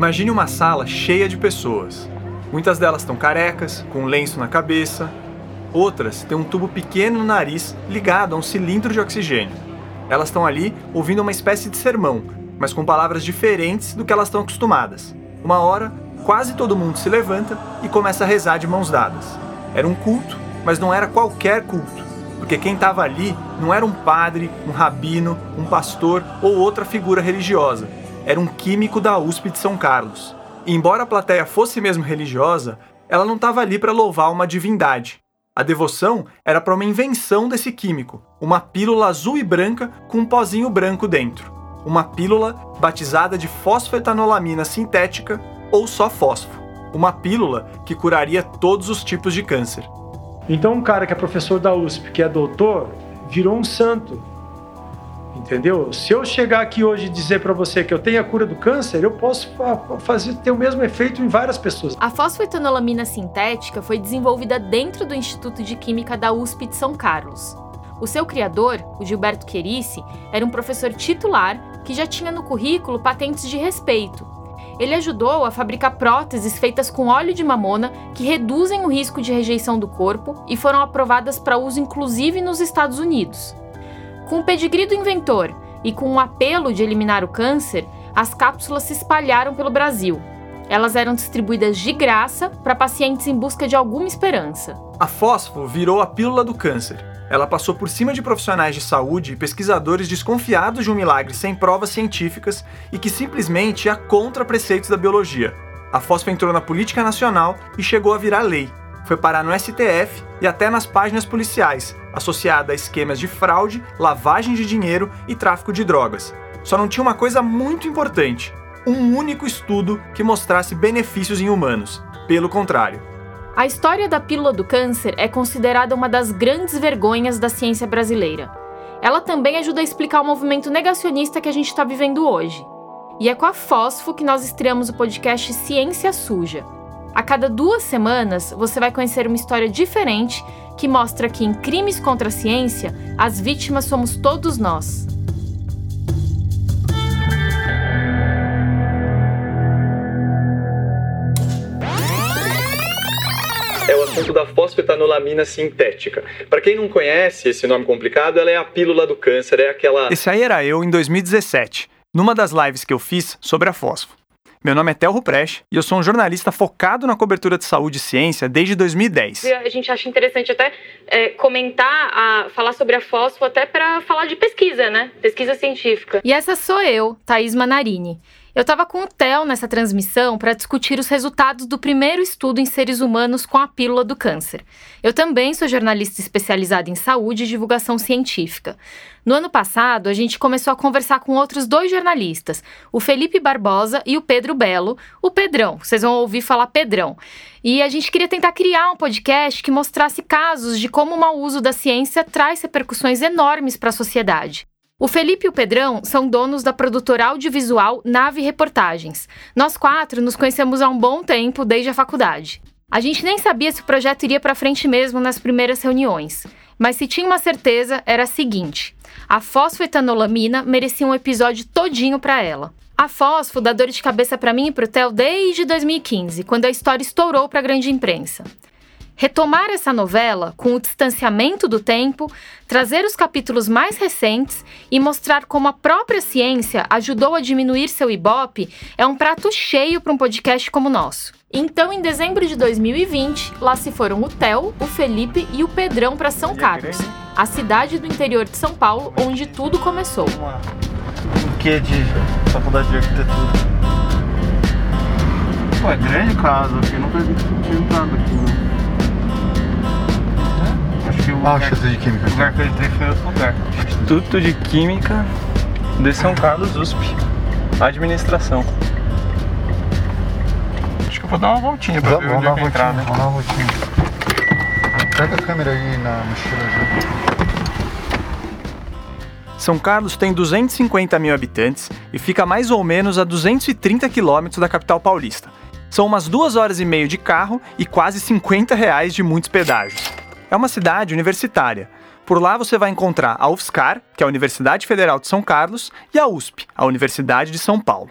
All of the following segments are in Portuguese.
Imagine uma sala cheia de pessoas. Muitas delas estão carecas, com um lenço na cabeça. Outras têm um tubo pequeno no nariz ligado a um cilindro de oxigênio. Elas estão ali ouvindo uma espécie de sermão, mas com palavras diferentes do que elas estão acostumadas. Uma hora, quase todo mundo se levanta e começa a rezar de mãos dadas. Era um culto, mas não era qualquer culto, porque quem estava ali não era um padre, um rabino, um pastor ou outra figura religiosa. Era um químico da USP de São Carlos. E embora a plateia fosse mesmo religiosa, ela não estava ali para louvar uma divindade. A devoção era para uma invenção desse químico, uma pílula azul e branca com um pozinho branco dentro uma pílula batizada de fosfetanolamina sintética ou só fósforo, uma pílula que curaria todos os tipos de câncer. Então, um cara que é professor da USP, que é doutor, virou um santo. Entendeu? Se eu chegar aqui hoje e dizer para você que eu tenho a cura do câncer, eu posso fazer ter o mesmo efeito em várias pessoas. A fosfetanolamina sintética foi desenvolvida dentro do Instituto de Química da USP de São Carlos. O seu criador, o Gilberto Querice, era um professor titular que já tinha no currículo patentes de respeito. Ele ajudou a fabricar próteses feitas com óleo de mamona que reduzem o risco de rejeição do corpo e foram aprovadas para uso inclusive nos Estados Unidos. Com o pedigree do inventor e com o apelo de eliminar o câncer, as cápsulas se espalharam pelo Brasil. Elas eram distribuídas de graça para pacientes em busca de alguma esperança. A fósforo virou a pílula do câncer ela passou por cima de profissionais de saúde e pesquisadores desconfiados de um milagre sem provas científicas e que simplesmente ia contra preceitos da biologia. A fósfo entrou na política nacional e chegou a virar lei. Foi parar no STF e até nas páginas policiais, associada a esquemas de fraude, lavagem de dinheiro e tráfico de drogas. Só não tinha uma coisa muito importante: um único estudo que mostrasse benefícios em humanos. Pelo contrário, a história da pílula do câncer é considerada uma das grandes vergonhas da ciência brasileira. Ela também ajuda a explicar o movimento negacionista que a gente está vivendo hoje. E é com a Fósfo que nós estreamos o podcast Ciência Suja. A cada duas semanas, você vai conhecer uma história diferente que mostra que em crimes contra a ciência, as vítimas somos todos nós. é o assunto da fosfetanolamina sintética. Para quem não conhece esse nome complicado, ela é a pílula do câncer, é aquela. Esse aí era eu em 2017, numa das lives que eu fiz sobre a fósforo. Meu nome é Telro Prest e eu sou um jornalista focado na cobertura de saúde e ciência desde 2010. A gente acha interessante até é, comentar, a, falar sobre a fósforo até para falar de pesquisa, né? Pesquisa científica. E essa sou eu, Thaís Manarini. Eu estava com o Theo nessa transmissão para discutir os resultados do primeiro estudo em seres humanos com a pílula do câncer. Eu também sou jornalista especializada em saúde e divulgação científica. No ano passado, a gente começou a conversar com outros dois jornalistas, o Felipe Barbosa e o Pedro Belo, o Pedrão, vocês vão ouvir falar Pedrão. E a gente queria tentar criar um podcast que mostrasse casos de como o mau uso da ciência traz repercussões enormes para a sociedade. O Felipe e o Pedrão são donos da produtora audiovisual Nave Reportagens. Nós quatro nos conhecemos há um bom tempo, desde a faculdade. A gente nem sabia se o projeto iria para frente mesmo nas primeiras reuniões. Mas se tinha uma certeza, era a seguinte: a fosfetanolamina merecia um episódio todinho para ela. A fosfo dá dor de cabeça para mim e pro Theo desde 2015, quando a história estourou para a grande imprensa retomar essa novela com o distanciamento do tempo, trazer os capítulos mais recentes e mostrar como a própria ciência ajudou a diminuir seu ibope é um prato cheio para um podcast como o nosso. Então, em dezembro de 2020, lá se foram o Theo, o Felipe e o Pedrão para São Carlos, a cidade do interior de São Paulo, onde tudo começou. O que de faculdade de arquitetura? Pô, é grande casa aqui, nunca tinha entrado aqui. Não que o lugar, de Química. O lugar que eu entrei foi outro lugar. Instituto de Química de São Carlos USP. Administração. Acho que eu vou dar uma voltinha pra vamos, ver onde é que entrar, né? Vamos dar uma voltinha. Pega a câmera aí na mochila já. São Carlos tem 250 mil habitantes e fica mais ou menos a 230 quilômetros da capital paulista. São umas duas horas e meia de carro e quase 50 reais de muitos pedágios é uma cidade universitária. Por lá você vai encontrar a UFSCar, que é a Universidade Federal de São Carlos, e a USP, a Universidade de São Paulo.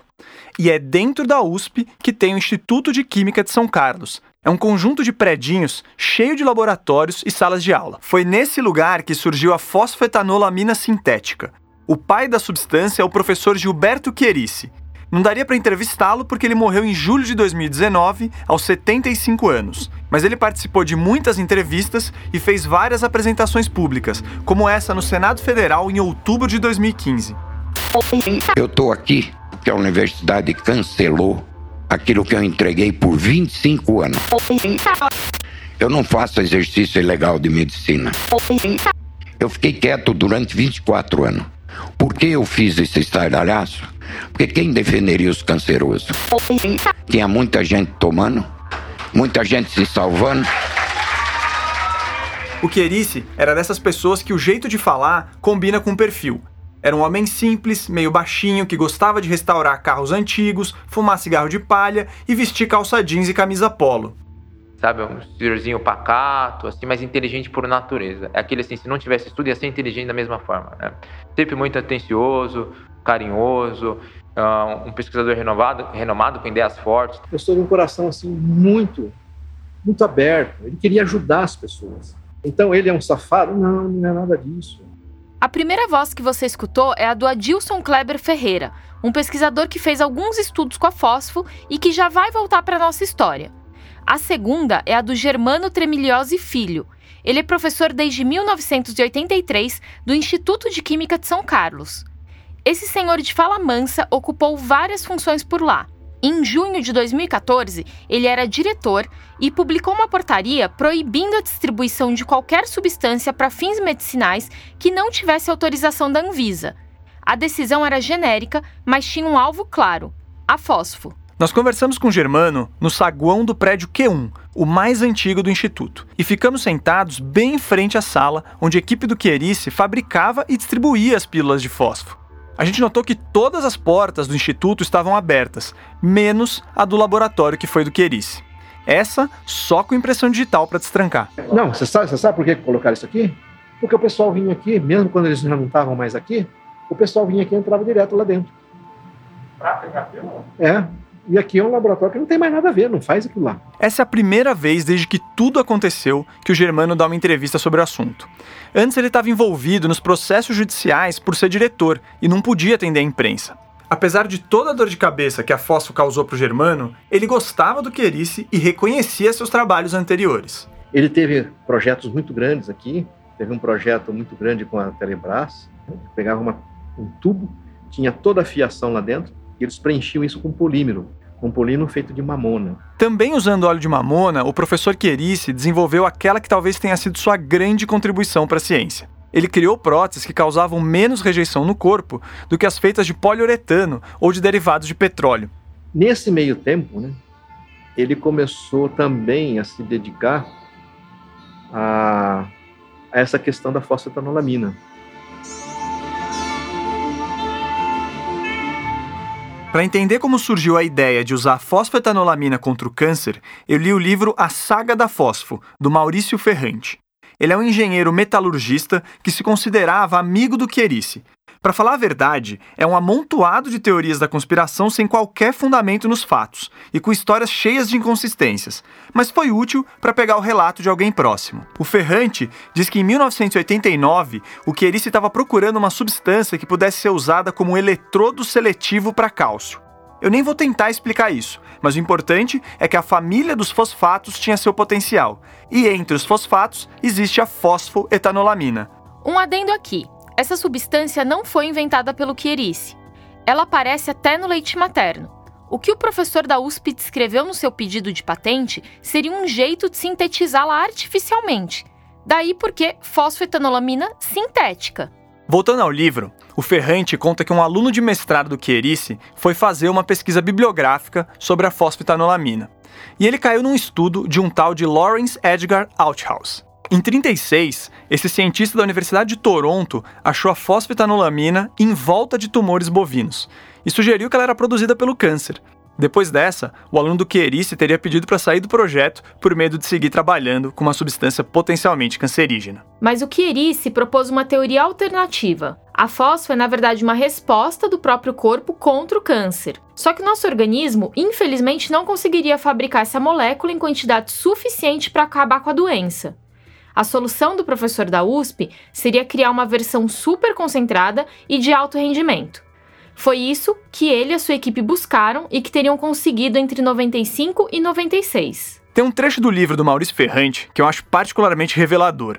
E é dentro da USP que tem o Instituto de Química de São Carlos. É um conjunto de predinhos cheio de laboratórios e salas de aula. Foi nesse lugar que surgiu a fosfetanolamina sintética. O pai da substância é o professor Gilberto Chierici. Não daria para entrevistá-lo porque ele morreu em julho de 2019, aos 75 anos. Mas ele participou de muitas entrevistas e fez várias apresentações públicas, como essa no Senado Federal em outubro de 2015. Eu estou aqui porque a universidade cancelou aquilo que eu entreguei por 25 anos. Eu não faço exercício ilegal de medicina. Eu fiquei quieto durante 24 anos. Por que eu fiz esse estardalhaço? Porque quem defenderia os cancerosos? Tinha muita gente tomando, muita gente se salvando. O Querice era dessas pessoas que o jeito de falar combina com o perfil. Era um homem simples, meio baixinho, que gostava de restaurar carros antigos, fumar cigarro de palha e vestir calça jeans e camisa polo. Sabe, um senhorzinho pacato, assim, mas inteligente por natureza. É aquele assim, se não tivesse estudo, ia ser inteligente da mesma forma. Né? Sempre muito atencioso, carinhoso, uh, um pesquisador renovado, renomado, com ideias fortes. Pessoa de um coração assim muito, muito aberto. Ele queria ajudar as pessoas. Então ele é um safado? Não, não é nada disso. A primeira voz que você escutou é a do Adilson Kleber Ferreira, um pesquisador que fez alguns estudos com a fósforo e que já vai voltar para a nossa história. A segunda é a do Germano Tremiliosi Filho. Ele é professor desde 1983 do Instituto de Química de São Carlos. Esse senhor de fala mansa ocupou várias funções por lá. Em junho de 2014, ele era diretor e publicou uma portaria proibindo a distribuição de qualquer substância para fins medicinais que não tivesse autorização da Anvisa. A decisão era genérica, mas tinha um alvo claro: a fósforo. Nós conversamos com o Germano no saguão do prédio Q1, o mais antigo do Instituto, e ficamos sentados bem em frente à sala onde a equipe do Chierice fabricava e distribuía as pílulas de fósforo a gente notou que todas as portas do instituto estavam abertas, menos a do laboratório que foi do Querice. Essa só com impressão digital para destrancar. Não, você sabe, você sabe por que colocaram isso aqui? Porque o pessoal vinha aqui, mesmo quando eles já não estavam mais aqui, o pessoal vinha aqui e entrava direto lá dentro. Pra pegar pílula? É, e aqui é um laboratório que não tem mais nada a ver, não faz aquilo lá. Essa é a primeira vez desde que tudo aconteceu que o Germano dá uma entrevista sobre o assunto. Antes ele estava envolvido nos processos judiciais por ser diretor e não podia atender a imprensa. Apesar de toda a dor de cabeça que a Fósforo causou para o Germano, ele gostava do Querice e reconhecia seus trabalhos anteriores. Ele teve projetos muito grandes aqui, teve um projeto muito grande com a Telebrás, né? pegava uma, um tubo, tinha toda a fiação lá dentro, e eles preenchiam isso com polímero com polino feito de mamona. Também usando óleo de mamona, o professor Chierice desenvolveu aquela que talvez tenha sido sua grande contribuição para a ciência. Ele criou próteses que causavam menos rejeição no corpo do que as feitas de poliuretano ou de derivados de petróleo. Nesse meio tempo, né, ele começou também a se dedicar a, a essa questão da fosfetanolamina. Para entender como surgiu a ideia de usar fosfetanolamina contra o câncer, eu li o livro A Saga da Fosfo, do Maurício Ferrante. Ele é um engenheiro metalurgista que se considerava amigo do Chierice. Para falar a verdade, é um amontoado de teorias da conspiração sem qualquer fundamento nos fatos e com histórias cheias de inconsistências, mas foi útil para pegar o relato de alguém próximo. O Ferrante diz que em 1989 o Chierice estava procurando uma substância que pudesse ser usada como eletrodo seletivo para cálcio. Eu nem vou tentar explicar isso, mas o importante é que a família dos fosfatos tinha seu potencial, e entre os fosfatos existe a fosfoetanolamina. Um adendo aqui: essa substância não foi inventada pelo Chierice. Ela aparece até no leite materno. O que o professor da USP descreveu no seu pedido de patente seria um jeito de sintetizá-la artificialmente. Daí porque fosfetanolamina sintética. Voltando ao livro, o Ferrante conta que um aluno de mestrado do Chierice foi fazer uma pesquisa bibliográfica sobre a fosfetanolamina. E ele caiu num estudo de um tal de Lawrence Edgar Althaus. Em 36, esse cientista da Universidade de Toronto achou a fosfetanolamina em volta de tumores bovinos e sugeriu que ela era produzida pelo câncer, depois dessa, o aluno do Chierice teria pedido para sair do projeto por medo de seguir trabalhando com uma substância potencialmente cancerígena. Mas o Chierice propôs uma teoria alternativa, A fosfo é, na verdade, uma resposta do próprio corpo contra o câncer. Só que nosso organismo, infelizmente, não conseguiria fabricar essa molécula em quantidade suficiente para acabar com a doença. A solução do professor da USP seria criar uma versão super concentrada e de alto rendimento. Foi isso que ele e a sua equipe buscaram e que teriam conseguido entre 95 e 96. Tem um trecho do livro do Maurício Ferrante que eu acho particularmente revelador.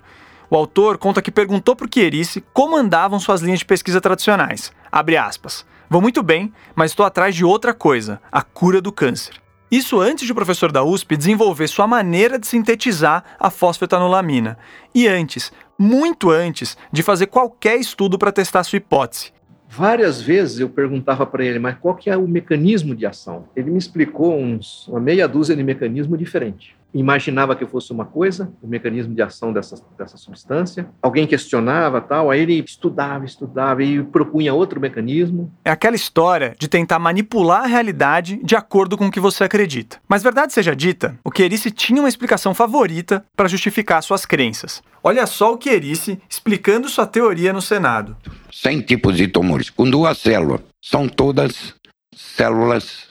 O autor conta que perguntou para o Chierice como andavam suas linhas de pesquisa tradicionais. Abre aspas. Vou muito bem, mas estou atrás de outra coisa, a cura do câncer. Isso antes de o professor da USP desenvolver sua maneira de sintetizar a fosfetanolamina. E antes, muito antes, de fazer qualquer estudo para testar sua hipótese. Várias vezes eu perguntava para ele, mas qual que é o mecanismo de ação? Ele me explicou uns, uma meia dúzia de mecanismos diferentes imaginava que fosse uma coisa, o mecanismo de ação dessa, dessa substância. Alguém questionava tal, aí ele estudava, estudava e propunha outro mecanismo. É aquela história de tentar manipular a realidade de acordo com o que você acredita. Mas verdade seja dita, o Querice tinha uma explicação favorita para justificar suas crenças. Olha só o Querice explicando sua teoria no Senado. 100 tipos de tumores com duas células. São todas células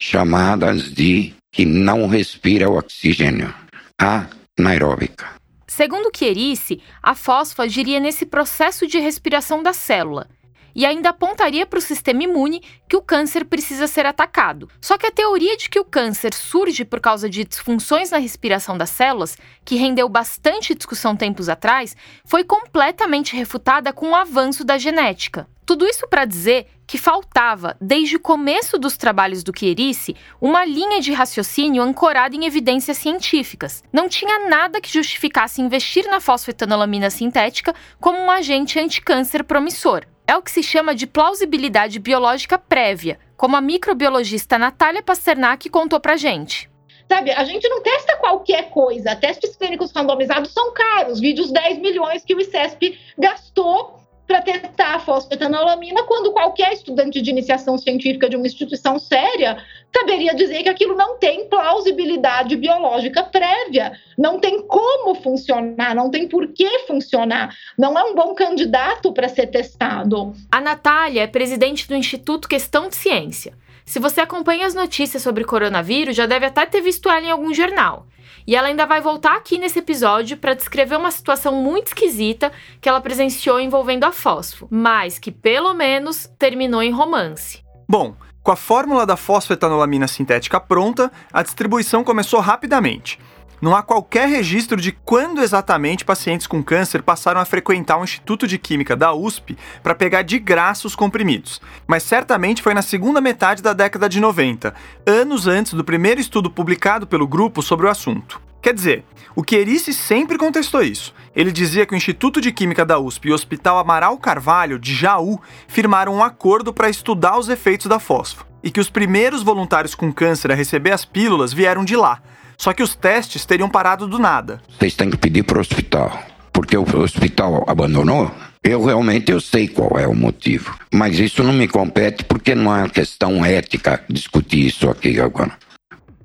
chamadas de que não respira o oxigênio, anaeróbica. Segundo Chierice, a fósforo agiria nesse processo de respiração da célula e ainda apontaria para o sistema imune que o câncer precisa ser atacado. Só que a teoria de que o câncer surge por causa de disfunções na respiração das células, que rendeu bastante discussão tempos atrás, foi completamente refutada com o avanço da genética. Tudo isso para dizer que faltava, desde o começo dos trabalhos do Chierice, uma linha de raciocínio ancorada em evidências científicas. Não tinha nada que justificasse investir na fosfetanolamina sintética como um agente anticâncer promissor. É o que se chama de plausibilidade biológica prévia, como a microbiologista Natália Pasternak contou pra gente. Sabe, a gente não testa qualquer coisa. Testes clínicos randomizados são caros. Vídeos 10 milhões que o ICESP gastou para testar a fosfetanolamina, quando qualquer estudante de iniciação científica de uma instituição séria saberia dizer que aquilo não tem plausibilidade biológica prévia, não tem como funcionar, não tem por que funcionar, não é um bom candidato para ser testado. A Natália é presidente do Instituto Questão de Ciência. Se você acompanha as notícias sobre coronavírus, já deve até ter visto ela em algum jornal. E ela ainda vai voltar aqui nesse episódio para descrever uma situação muito esquisita que ela presenciou envolvendo a fósforo, mas que pelo menos terminou em romance. Bom, com a fórmula da fosfetanolamina sintética pronta, a distribuição começou rapidamente. Não há qualquer registro de quando exatamente pacientes com câncer passaram a frequentar o Instituto de Química da USP para pegar de graça os comprimidos, mas certamente foi na segunda metade da década de 90, anos antes do primeiro estudo publicado pelo grupo sobre o assunto. Quer dizer, o Querice sempre contestou isso. Ele dizia que o Instituto de Química da USP e o Hospital Amaral Carvalho, de Jaú, firmaram um acordo para estudar os efeitos da fósforo, e que os primeiros voluntários com câncer a receber as pílulas vieram de lá, só que os testes teriam parado do nada. Vocês têm que pedir para o hospital, porque o hospital abandonou. Eu realmente eu sei qual é o motivo, mas isso não me compete porque não é uma questão ética discutir isso aqui agora.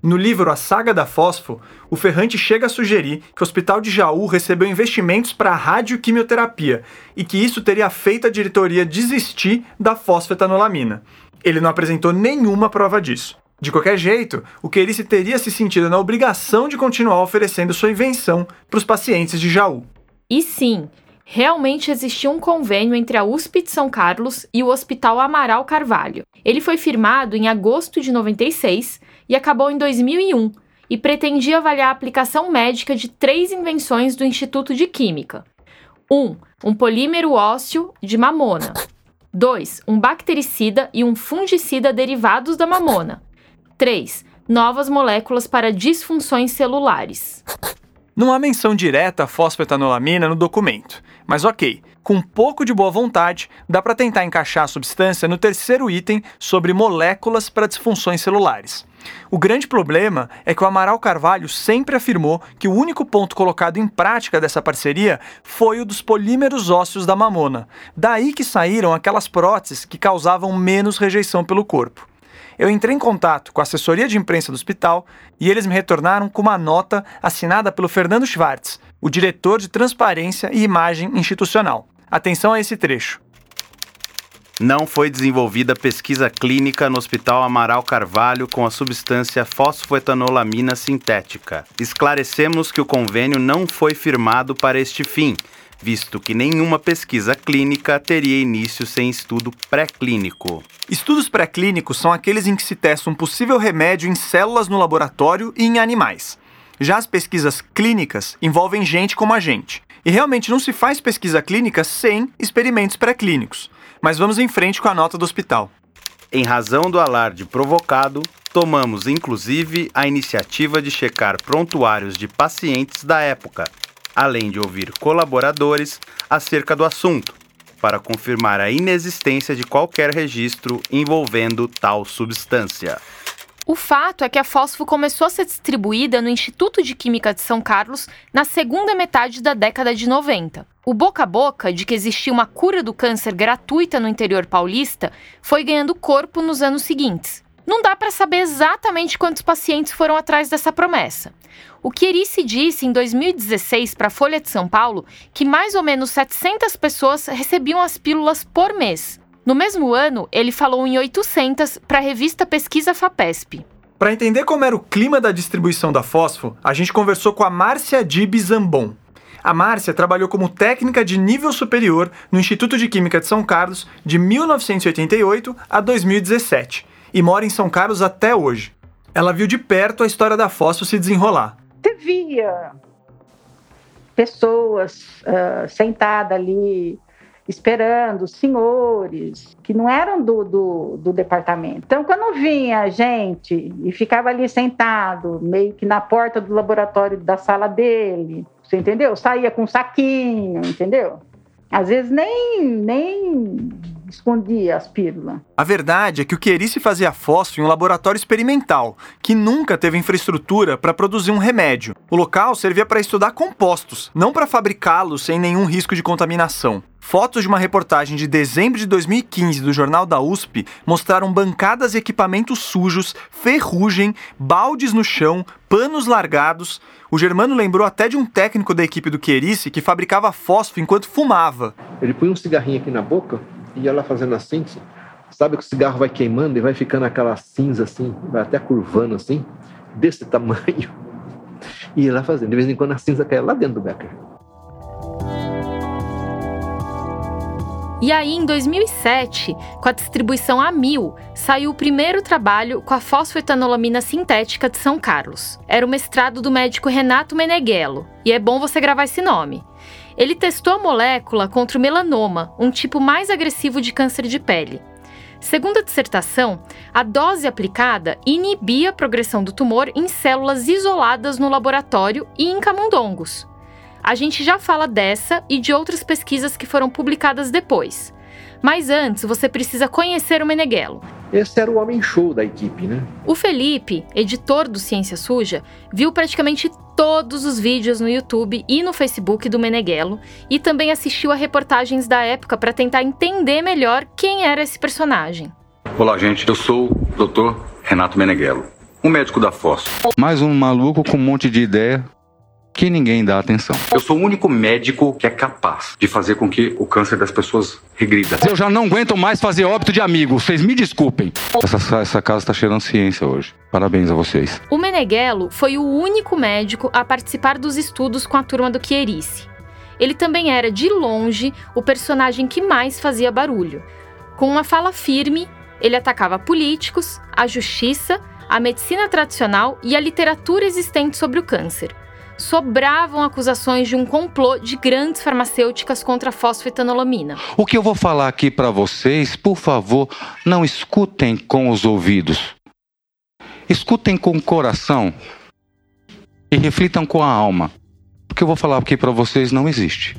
No livro A Saga da Fósforo, o Ferrante chega a sugerir que o Hospital de Jaú recebeu investimentos para radioquimioterapia e que isso teria feito a diretoria desistir da fosfetanolamina. Ele não apresentou nenhuma prova disso. De qualquer jeito, o Querice teria se sentido na obrigação de continuar oferecendo sua invenção para os pacientes de Jaú. E sim, realmente existia um convênio entre a USP de São Carlos e o Hospital Amaral Carvalho. Ele foi firmado em agosto de 96 e acabou em 2001 e pretendia avaliar a aplicação médica de três invenções do Instituto de Química. 1. Um, um polímero ósseo de mamona. 2. Um bactericida e um fungicida derivados da mamona. 3. Novas moléculas para disfunções celulares. Não há menção direta à fosfetanolamina no documento, mas ok, com um pouco de boa vontade, dá para tentar encaixar a substância no terceiro item sobre moléculas para disfunções celulares. O grande problema é que o Amaral Carvalho sempre afirmou que o único ponto colocado em prática dessa parceria foi o dos polímeros ósseos da mamona. Daí que saíram aquelas próteses que causavam menos rejeição pelo corpo. Eu entrei em contato com a assessoria de imprensa do hospital e eles me retornaram com uma nota assinada pelo Fernando Schwartz, o diretor de transparência e imagem institucional. Atenção a esse trecho. não foi desenvolvida pesquisa clínica no Hospital Amaral Carvalho com a substância fosfoetanolamina sintética. Esclarecemos que o convênio não foi firmado para este fim, visto que nenhuma pesquisa clínica teria início sem estudo pré-clínico. Estudos pré-clínicos são aqueles em que se testa um possível remédio em células no laboratório e em animais. Já as pesquisas clínicas envolvem gente como a gente. E realmente não se faz pesquisa clínica sem experimentos pré-clínicos. Mas vamos em frente com a nota do hospital. Em razão do alarde provocado, tomamos inclusive a iniciativa de checar prontuários de pacientes da época, além de ouvir colaboradores acerca do assunto, para confirmar a inexistência de qualquer registro envolvendo tal substância. O fato é que a fósforo começou a ser distribuída no Instituto de Química de São Carlos na segunda metade da década de 90. O boca a boca de que existia uma cura do câncer gratuita no interior paulista foi ganhando corpo nos anos seguintes. Não dá para saber exatamente quantos pacientes foram atrás dessa promessa. O Chierici disse em 2016 para a Folha de São Paulo que mais ou menos 700 pessoas recebiam as pílulas por mês. No mesmo ano, ele falou em 800 para a revista Pesquisa FAPESP. Para entender como era o clima da distribuição da fósforo, a gente conversou com a Márcia Dib Zambon, a Márcia trabalhou como técnica de nível superior no Instituto de Química de São Carlos de 1988 a 2017 e mora em São Carlos até hoje. Ela viu de perto a história da fósforo se desenrolar. Você via pessoas uh, sentadas ali esperando, senhores, que não eram do, do, do, departamento. Então, quando vinha gente e ficava ali sentado, meio que na porta do laboratório da sala dele, você entendeu? Saía com um saquinho, entendeu? Às vezes nem, nem escondia as pílulas. A verdade é que o Querice fazia fósforo em um laboratório experimental, que nunca teve infraestrutura para produzir um remédio. O local servia para estudar compostos, não para fabricá-los sem nenhum risco de contaminação. Fotos de uma reportagem de dezembro de 2015 do Jornal da USP mostraram bancadas e equipamentos sujos, ferrugem, baldes no chão, panos largados. O Germano lembrou até de um técnico da equipe do Querice que fabricava fósforo enquanto fumava. Ele põe um cigarrinho aqui na boca e lá fazendo assim. Sabe que o cigarro vai queimando e vai ficando aquela cinza assim, vai até curvando assim, desse tamanho. E lá fazendo. De vez em quando a cinza caia lá dentro do Becker. E aí, em 2007, com a distribuição a mil, saiu o primeiro trabalho com a fosfoetanolamina sintética de São Carlos. Era o mestrado do médico Renato Meneghello, e é bom você gravar esse nome. Ele testou a molécula contra o melanoma, um tipo mais agressivo de câncer de pele. Segundo a dissertação, a dose aplicada inibia a progressão do tumor em células isoladas no laboratório e em camundongos, a gente já fala dessa e de outras pesquisas que foram publicadas depois. Mas antes, você precisa conhecer o Meneghello. Esse era o homem show da equipe, né? O Felipe, editor do Ciência Suja, viu praticamente todos os vídeos no YouTube e no Facebook do Meneghello e também assistiu a reportagens da época para tentar entender melhor quem era esse personagem. Olá, gente. Eu sou o Dr. Renato Meneghello, um médico da FOS. Mais um maluco com um monte de ideia que ninguém dá atenção. Eu sou o único médico que é capaz de fazer com que o câncer das pessoas regrida. Eu já não aguento mais fazer óbito de amigo, vocês me desculpem. Essa, essa casa está cheirando ciência hoje. Parabéns a vocês. O Meneghello foi o único médico a participar dos estudos com a turma do Chierice. Ele também era, de longe, o personagem que mais fazia barulho. Com uma fala firme, ele atacava políticos, a justiça, a medicina tradicional e a literatura existente sobre o câncer sobravam acusações de um complô de grandes farmacêuticas contra a fosfetanolamina. O que eu vou falar aqui para vocês, por favor, não escutem com os ouvidos. Escutem com o coração e reflitam com a alma. O que eu vou falar aqui para vocês não existe.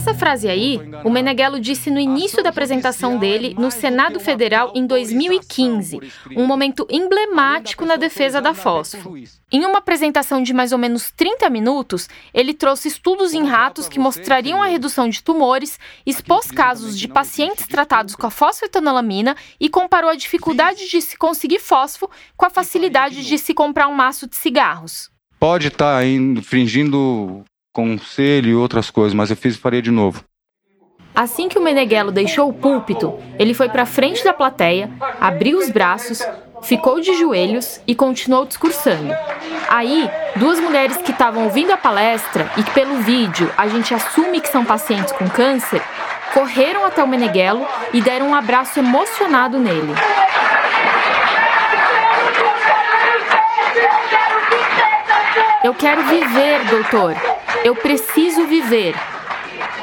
Essa frase aí, o Meneghello disse no início da apresentação dele no Senado Federal em 2015, um momento emblemático na defesa da fósforo. Em uma apresentação de mais ou menos 30 minutos, ele trouxe estudos em ratos que mostrariam a redução de tumores, expôs casos de pacientes tratados com a fosfetanolamina e comparou a dificuldade de se conseguir fósforo com a facilidade de se comprar um maço de cigarros. Pode estar tá infringindo conselho e outras coisas, mas eu fiz e faria de novo. Assim que o Meneghello deixou o púlpito, ele foi para frente da plateia, abriu os braços, ficou de joelhos e continuou discursando. Aí, duas mulheres que estavam ouvindo a palestra e que pelo vídeo a gente assume que são pacientes com câncer, correram até o Meneghello e deram um abraço emocionado nele. Eu quero viver, doutor. Eu preciso viver.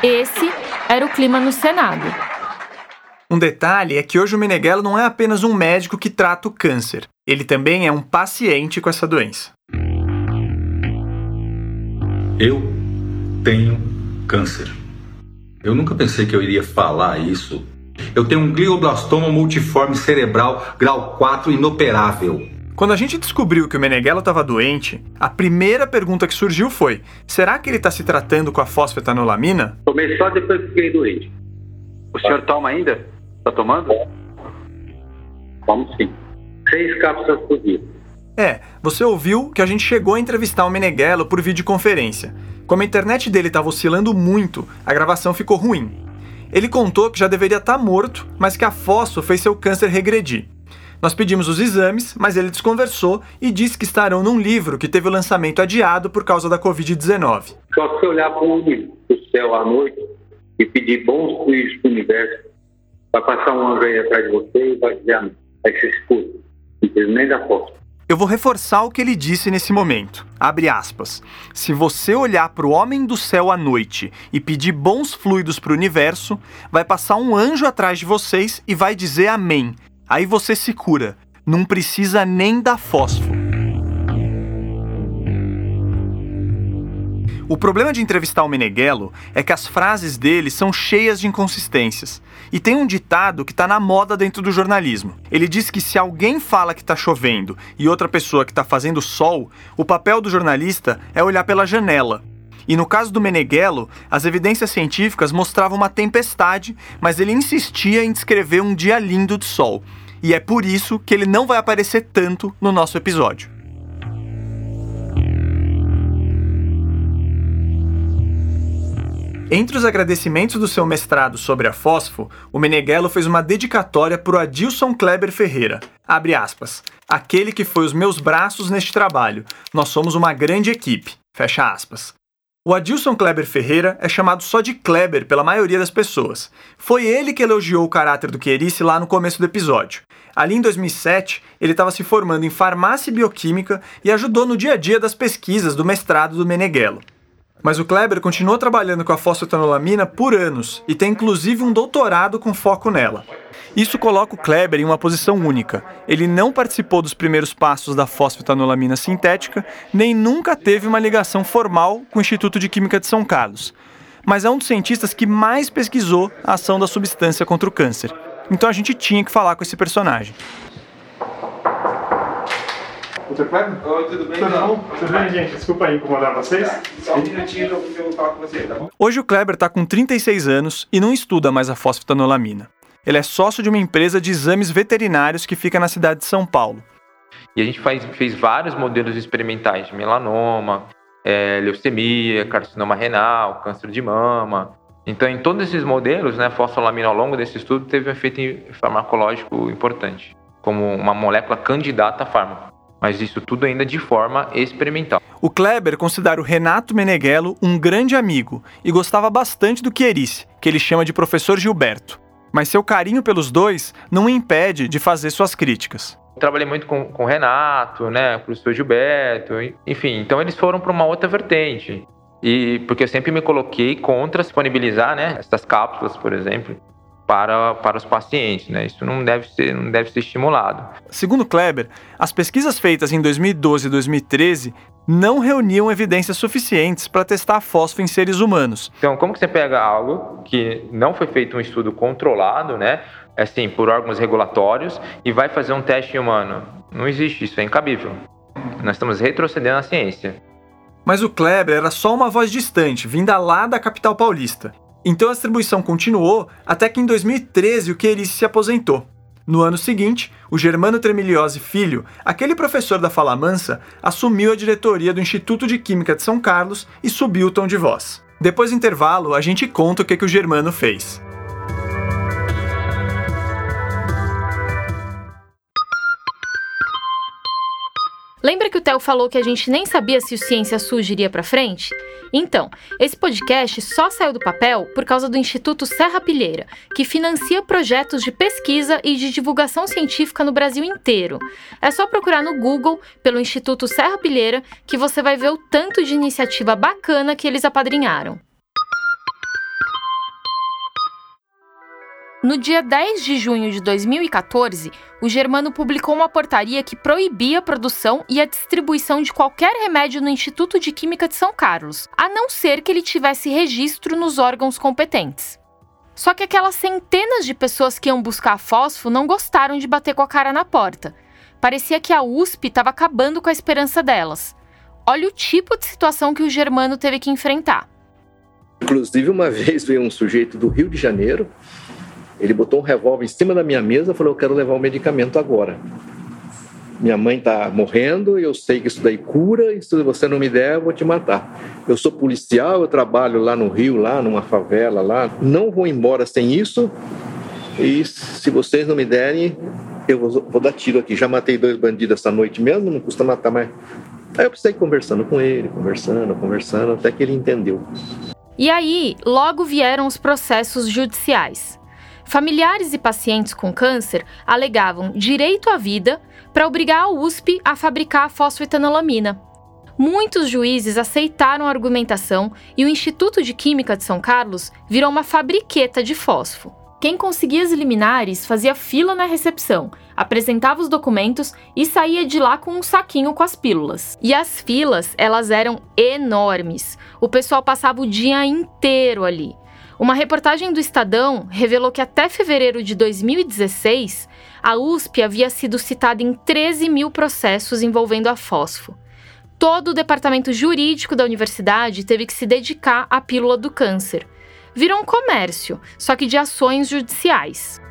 Esse era o clima no Senado. Um detalhe é que hoje o Meneghello não é apenas um médico que trata o câncer. Ele também é um paciente com essa doença. Eu tenho câncer. Eu nunca pensei que eu iria falar isso. Eu tenho um glioblastoma multiforme cerebral grau 4 inoperável. Quando a gente descobriu que o Meneghello estava doente, a primeira pergunta que surgiu foi: será que ele está se tratando com a fosfetanolamina? Tomei só depois que fiquei doente. O senhor toma ainda? Está tomando? Tomo sim. Seis cápsulas por dia. É, você ouviu que a gente chegou a entrevistar o Meneghello por videoconferência. Como a internet dele estava oscilando muito, a gravação ficou ruim. Ele contou que já deveria estar tá morto, mas que a fósforo fez seu câncer regredir. Nós pedimos os exames, mas ele desconversou e disse que estarão num livro que teve o lançamento adiado por causa da Covid-19. Só se olhar para o céu à noite e pedir bons fluidos para o universo, vai passar um anjo aí atrás de você e vai dizer amém. Vai ser escuro. Nem da foto. Eu vou reforçar o que ele disse nesse momento. Abre aspas. Se você olhar para o homem do céu à noite e pedir bons fluidos para o universo, vai passar um anjo atrás de vocês e vai dizer amém. Aí você se cura. Não precisa nem dar fósforo. O problema de entrevistar o Meneghello é que as frases dele são cheias de inconsistências. E tem um ditado que está na moda dentro do jornalismo. Ele diz que se alguém fala que está chovendo e outra pessoa que está fazendo sol, o papel do jornalista é olhar pela janela. E no caso do Meneghello, as evidências científicas mostravam uma tempestade, mas ele insistia em descrever um dia lindo de sol. E é por isso que ele não vai aparecer tanto no nosso episódio. Entre os agradecimentos do seu mestrado sobre a fósforo, o Meneghello fez uma dedicatória para o Adilson Kleber Ferreira. Abre aspas. Aquele que foi os meus braços neste trabalho. Nós somos uma grande equipe. Fecha aspas. O Adilson Kleber Ferreira é chamado só de Kleber pela maioria das pessoas. Foi ele que elogiou o caráter do Querice lá no começo do episódio. Ali em 2007, ele estava se formando em farmácia e bioquímica e ajudou no dia a dia das pesquisas do mestrado do Meneghello. Mas o Kleber continuou trabalhando com a fosfetanolamina por anos e tem inclusive um doutorado com foco nela. Isso coloca o Kleber em uma posição única. Ele não participou dos primeiros passos da fosfetanolamina sintética, nem nunca teve uma ligação formal com o Instituto de Química de São Carlos. Mas é um dos cientistas que mais pesquisou a ação da substância contra o câncer. Então a gente tinha que falar com esse personagem. Dr. Kleber? Oi, tudo bem? Tudo bom? Tudo bem, gente? Desculpa aí incomodar vocês. Só um minutinho que eu falar com você, tá bom? Hoje o Kleber está com 36 anos e não estuda mais a fosfetanolamina. Ele é sócio de uma empresa de exames veterinários que fica na cidade de São Paulo. E a gente faz, fez vários modelos experimentais de melanoma, é, leucemia, carcinoma renal, câncer de mama. Então, em todos esses modelos, né, a fosfolamina ao longo desse estudo teve um efeito farmacológico importante, como uma molécula candidata a fármaco mas isso tudo ainda de forma experimental. O Kleber considera o Renato Meneghello um grande amigo e gostava bastante do Chierice, que ele chama de professor Gilberto. Mas seu carinho pelos dois não o impede de fazer suas críticas. Trabalhei muito com, com o Renato, né, com o professor Gilberto, enfim, então eles foram para uma outra vertente. E porque eu sempre me coloquei contra disponibilizar, né, essas cápsulas, por exemplo, para, para os pacientes. Né? Isso não deve, ser, não deve ser estimulado. Segundo Kleber, as pesquisas feitas em 2012 e 2013 não reuniam evidências suficientes para testar fósforo em seres humanos. Então, como que você pega algo que não foi feito um estudo controlado, né, assim, por órgãos regulatórios e vai fazer um teste humano? Não existe isso, é incabível. Nós estamos retrocedendo a ciência. Mas o Kleber era só uma voz distante, vinda lá da capital paulista. Então a distribuição continuou até que em 2013 o Querice se aposentou. No ano seguinte, o Germano Tremiliose Filho, aquele professor da Fala Mansa, assumiu a diretoria do Instituto de Química de São Carlos e subiu o tom de voz. Depois do intervalo, a gente conta o que, que o Germano fez. Lembra que o Theo falou que a gente nem sabia se o Ciência Suja iria para frente? Então, esse podcast só saiu do papel por causa do Instituto Serra Pilheira, que financia projetos de pesquisa e de divulgação científica no Brasil inteiro. É só procurar no Google pelo Instituto Serra Pilheira que você vai ver o tanto de iniciativa bacana que eles apadrinharam. No dia 10 de junho de 2014, o Germano publicou uma portaria que proibia a produção e a distribuição de qualquer remédio no Instituto de Química de São Carlos, a não ser que ele tivesse registro nos órgãos competentes. Só que aquelas centenas de pessoas que iam buscar fósforo não gostaram de bater com a cara na porta. Parecia que a USP estava acabando com a esperança delas. Olha o tipo de situação que o Germano teve que enfrentar. Inclusive, uma vez veio um sujeito do Rio de Janeiro ele botou um revólver em cima da minha mesa e falou: Eu quero levar o medicamento agora. Minha mãe está morrendo eu sei que isso daí cura, e se você não me der, eu vou te matar. Eu sou policial, eu trabalho lá no Rio, lá numa favela, lá. Não vou embora sem isso, e se vocês não me derem, eu vou, vou dar tiro aqui. Já matei dois bandidos essa noite mesmo, não custa matar mais. Aí eu precisei conversando com ele, conversando, conversando, até que ele entendeu. E aí, logo vieram os processos judiciais. Familiares e pacientes com câncer alegavam direito à vida para obrigar a USP a fabricar a fosfetanolamina. Muitos juízes aceitaram a argumentação e o Instituto de Química de São Carlos virou uma fabriqueta de fósforo. Quem conseguia as liminares fazia fila na recepção, apresentava os documentos e saía de lá com um saquinho com as pílulas. E as filas, elas eram enormes. O pessoal passava o dia inteiro ali. Uma reportagem do Estadão revelou que até fevereiro de 2016, a USP havia sido citada em 13 mil processos envolvendo a fósforo. Todo o departamento jurídico da universidade teve que se dedicar à pílula do câncer. Virou um comércio, só que de ações judiciais.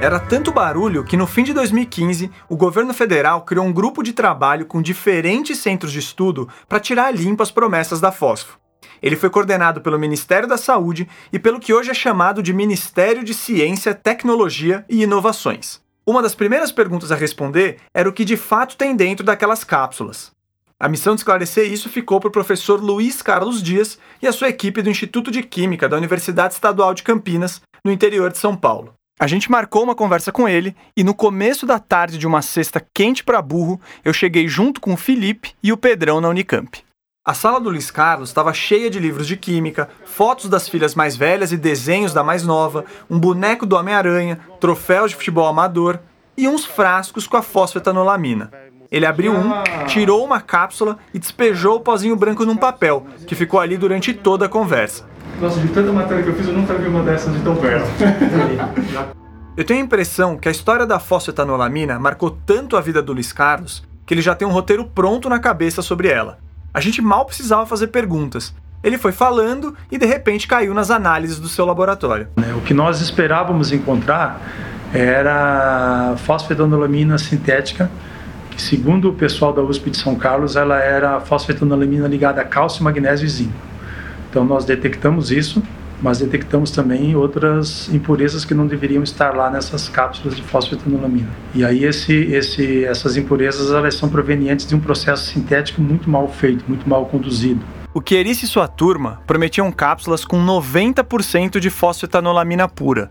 Era tanto barulho que no fim de 2015, o governo federal criou um grupo de trabalho com diferentes centros de estudo para tirar limpo as promessas da fósforo. Ele foi coordenado pelo Ministério da Saúde e pelo que hoje é chamado de Ministério de Ciência, Tecnologia e Inovações. Uma das primeiras perguntas a responder era o que de fato tem dentro daquelas cápsulas. A missão de esclarecer isso ficou para o professor Luiz Carlos Dias e a sua equipe do Instituto de Química da Universidade Estadual de Campinas, no interior de São Paulo. A gente marcou uma conversa com ele e no começo da tarde de uma sexta quente para burro, eu cheguei junto com o Felipe e o Pedrão na Unicamp. A sala do Luiz Carlos estava cheia de livros de química, fotos das filhas mais velhas e desenhos da mais nova, um boneco do Homem-Aranha, troféus de futebol amador e uns frascos com a fosfetanolamina. Ele abriu um, tirou uma cápsula e despejou o pozinho branco num papel, que ficou ali durante toda a conversa. Nossa, de tanta matéria que eu fiz, eu nunca vi uma dessas de tão perto. eu tenho a impressão que a história da fosfetanolamina marcou tanto a vida do Luiz Carlos que ele já tem um roteiro pronto na cabeça sobre ela. A gente mal precisava fazer perguntas. Ele foi falando e de repente caiu nas análises do seu laboratório. É, o que nós esperávamos encontrar era fosfetanolamina sintética, que segundo o pessoal da USP de São Carlos, ela era fosfetanolamina ligada a cálcio, magnésio e zinco. Então nós detectamos isso, mas detectamos também outras impurezas que não deveriam estar lá nessas cápsulas de fosfetanolamina. E aí esse, esse, essas impurezas elas são provenientes de um processo sintético muito mal feito, muito mal conduzido. O Querice e sua turma prometiam cápsulas com 90% de fosfetanolamina pura,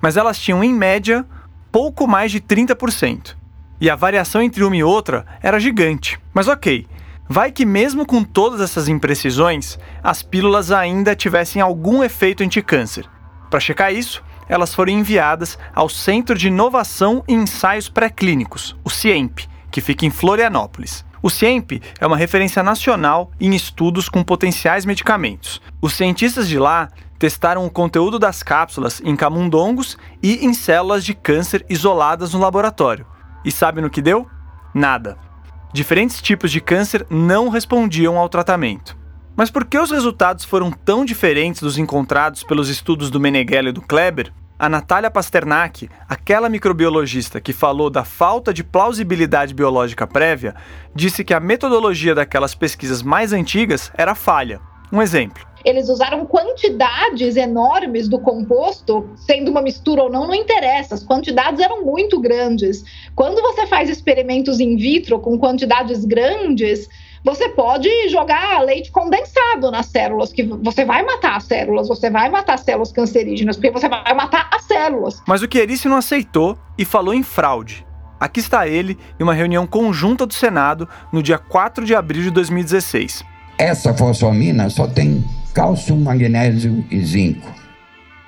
mas elas tinham em média pouco mais de 30%. E a variação entre uma e outra era gigante. Mas ok, Vai que, mesmo com todas essas imprecisões, as pílulas ainda tivessem algum efeito anticâncer. Para checar isso, elas foram enviadas ao Centro de Inovação e Ensaios Pré-Clínicos, o CIEMP, que fica em Florianópolis. O CIEMP é uma referência nacional em estudos com potenciais medicamentos. Os cientistas de lá testaram o conteúdo das cápsulas em camundongos e em células de câncer isoladas no laboratório. E sabe no que deu? Nada diferentes tipos de câncer não respondiam ao tratamento. Mas por que os resultados foram tão diferentes dos encontrados pelos estudos do Meneghello e do Kleber? A Natália Pasternak, aquela microbiologista que falou da falta de plausibilidade biológica prévia, disse que a metodologia daquelas pesquisas mais antigas era falha. Um exemplo. Eles usaram quantidades enormes do composto, sendo uma mistura ou não, não interessa. As quantidades eram muito grandes. Quando você faz experimentos in vitro com quantidades grandes, você pode jogar leite condensado nas células, que você vai matar as células, você vai matar as células cancerígenas, porque você vai matar as células. Mas o Chierice não aceitou e falou em fraude. Aqui está ele em uma reunião conjunta do Senado no dia 4 de abril de 2016. Essa fosfamina só tem cálcio, magnésio e zinco.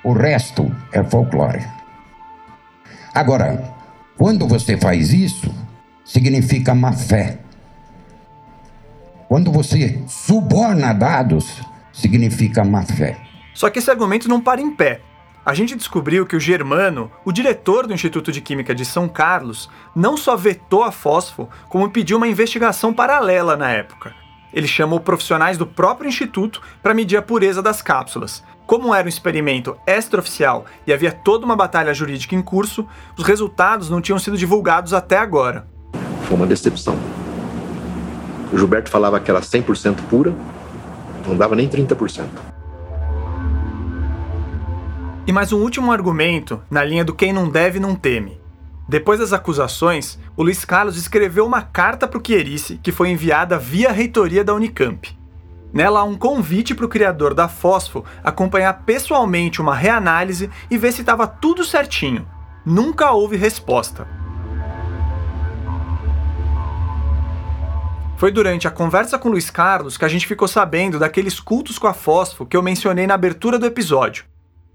O resto é folclore. Agora, quando você faz isso, significa má fé. Quando você suborna dados, significa má fé. Só que esse argumento não para em pé. A gente descobriu que o Germano, o diretor do Instituto de Química de São Carlos, não só vetou a fósforo, como pediu uma investigação paralela na época. Ele chamou profissionais do próprio instituto para medir a pureza das cápsulas. Como era um experimento extraoficial e havia toda uma batalha jurídica em curso, os resultados não tinham sido divulgados até agora. Foi uma decepção. O Gilberto falava que era 100% pura, não dava nem 30%. E mais um último argumento, na linha do quem não deve não teme. Depois das acusações, o Luiz Carlos escreveu uma carta para o Chierice que foi enviada via reitoria da Unicamp. Nela há um convite para o criador da Fósforo acompanhar pessoalmente uma reanálise e ver se estava tudo certinho. Nunca houve resposta. Foi durante a conversa com Luiz Carlos que a gente ficou sabendo daqueles cultos com a fósforo que eu mencionei na abertura do episódio.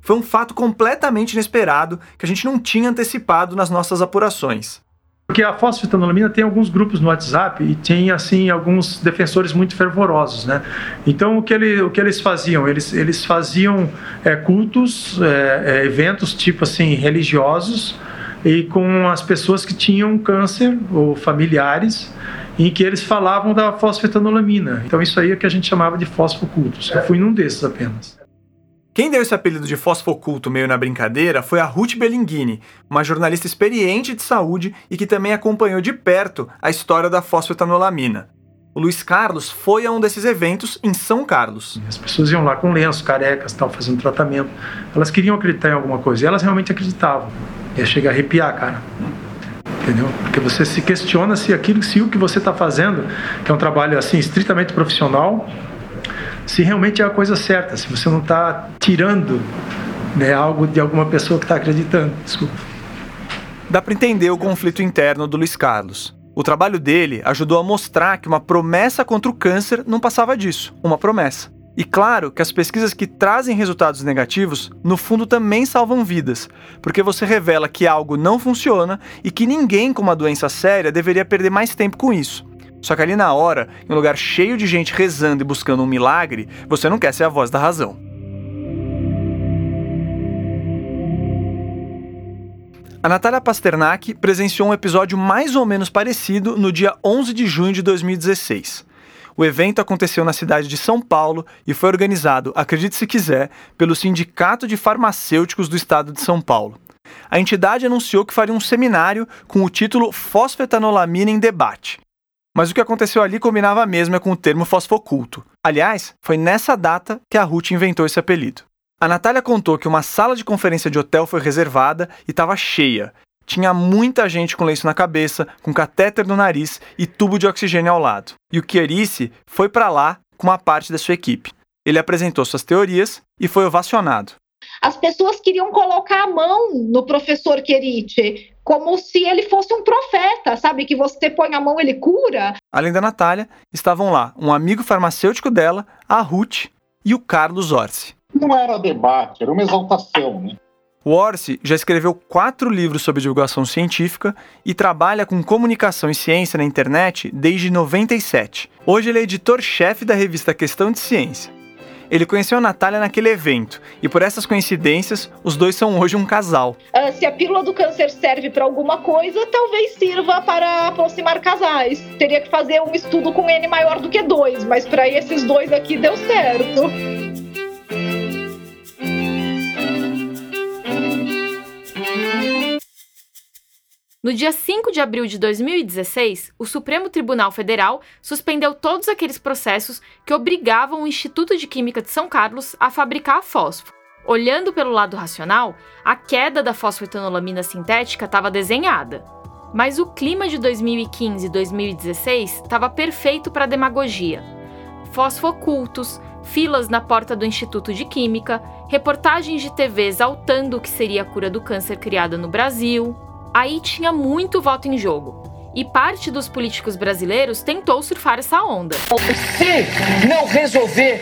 Foi um fato completamente inesperado que a gente não tinha antecipado nas nossas apurações. Porque a fosfetanolamina tem alguns grupos no WhatsApp e tem assim alguns defensores muito fervorosos, né? Então o que, ele, o que eles faziam? Eles, eles faziam é, cultos, é, é, eventos tipo assim religiosos e com as pessoas que tinham câncer ou familiares em que eles falavam da fosfetanolamina. Então isso aí é que a gente chamava de fosfocultos. Eu fui num desses apenas. Quem deu esse apelido de fosfoculto meio na brincadeira foi a Ruth Bellinghini, uma jornalista experiente de saúde e que também acompanhou de perto a história da fosfetanolamina. O Luiz Carlos foi a um desses eventos em São Carlos. As pessoas iam lá com lenços, carecas, tal, fazendo tratamento. Elas queriam acreditar em alguma coisa e elas realmente acreditavam. Ia chegar a arrepiar, cara entendeu? Porque você se questiona se aquilo, se o que você está fazendo, que é um trabalho assim estritamente profissional, se realmente é a coisa certa, se você não está tirando né, algo de alguma pessoa que está acreditando. Desculpa. Dá para entender o conflito interno do Luiz Carlos. O trabalho dele ajudou a mostrar que uma promessa contra o câncer não passava disso, uma promessa. E claro que as pesquisas que trazem resultados negativos, no fundo também salvam vidas, porque você revela que algo não funciona e que ninguém com uma doença séria deveria perder mais tempo com isso. Só que ali na hora, em um lugar cheio de gente rezando e buscando um milagre, você não quer ser a voz da razão. A Natália Pasternak presenciou um episódio mais ou menos parecido no dia 11 de junho de 2016. O evento aconteceu na cidade de São Paulo e foi organizado, acredite se quiser, pelo Sindicato de Farmacêuticos do Estado de São Paulo. A entidade anunciou que faria um seminário com o título Fosfetanolamina em Debate. Mas o que aconteceu ali combinava mesmo com o termo fosfoculto. Aliás, foi nessa data que a Ruth inventou esse apelido. A Natália contou que uma sala de conferência de hotel foi reservada e estava cheia, tinha muita gente com lenço na cabeça, com catéter no nariz e tubo de oxigênio ao lado. E o Chierice foi para lá com uma parte da sua equipe. Ele apresentou suas teorias e foi ovacionado. As pessoas queriam colocar a mão no professor Querite, como se ele fosse um profeta, sabe? Que você põe a mão, ele cura. Além da Natália, estavam lá um amigo farmacêutico dela, a Ruth, e o Carlos Orsi. Não era debate, era uma exaltação, né? O Orsi já escreveu quatro livros sobre divulgação científica e trabalha com comunicação e ciência na internet desde 97. Hoje ele é editor-chefe da revista Questão de Ciência. Ele conheceu a Natália naquele evento e por essas coincidências, os dois são hoje um casal. Uh, se a pílula do câncer serve para alguma coisa, talvez sirva para aproximar casais. Teria que fazer um estudo com N maior do que dois, mas para esses dois aqui deu certo. No dia 5 de abril de 2016, o Supremo Tribunal Federal suspendeu todos aqueles processos que obrigavam o Instituto de Química de São Carlos a fabricar fósforo. Olhando pelo lado racional, a queda da fosfetanolamina sintética estava desenhada. Mas o clima de 2015 e 2016 estava perfeito para demagogia. Fosfocultos, filas na porta do Instituto de Química, reportagens de TV exaltando o que seria a cura do câncer criada no Brasil, Aí tinha muito voto em jogo. E parte dos políticos brasileiros tentou surfar essa onda. Se não resolver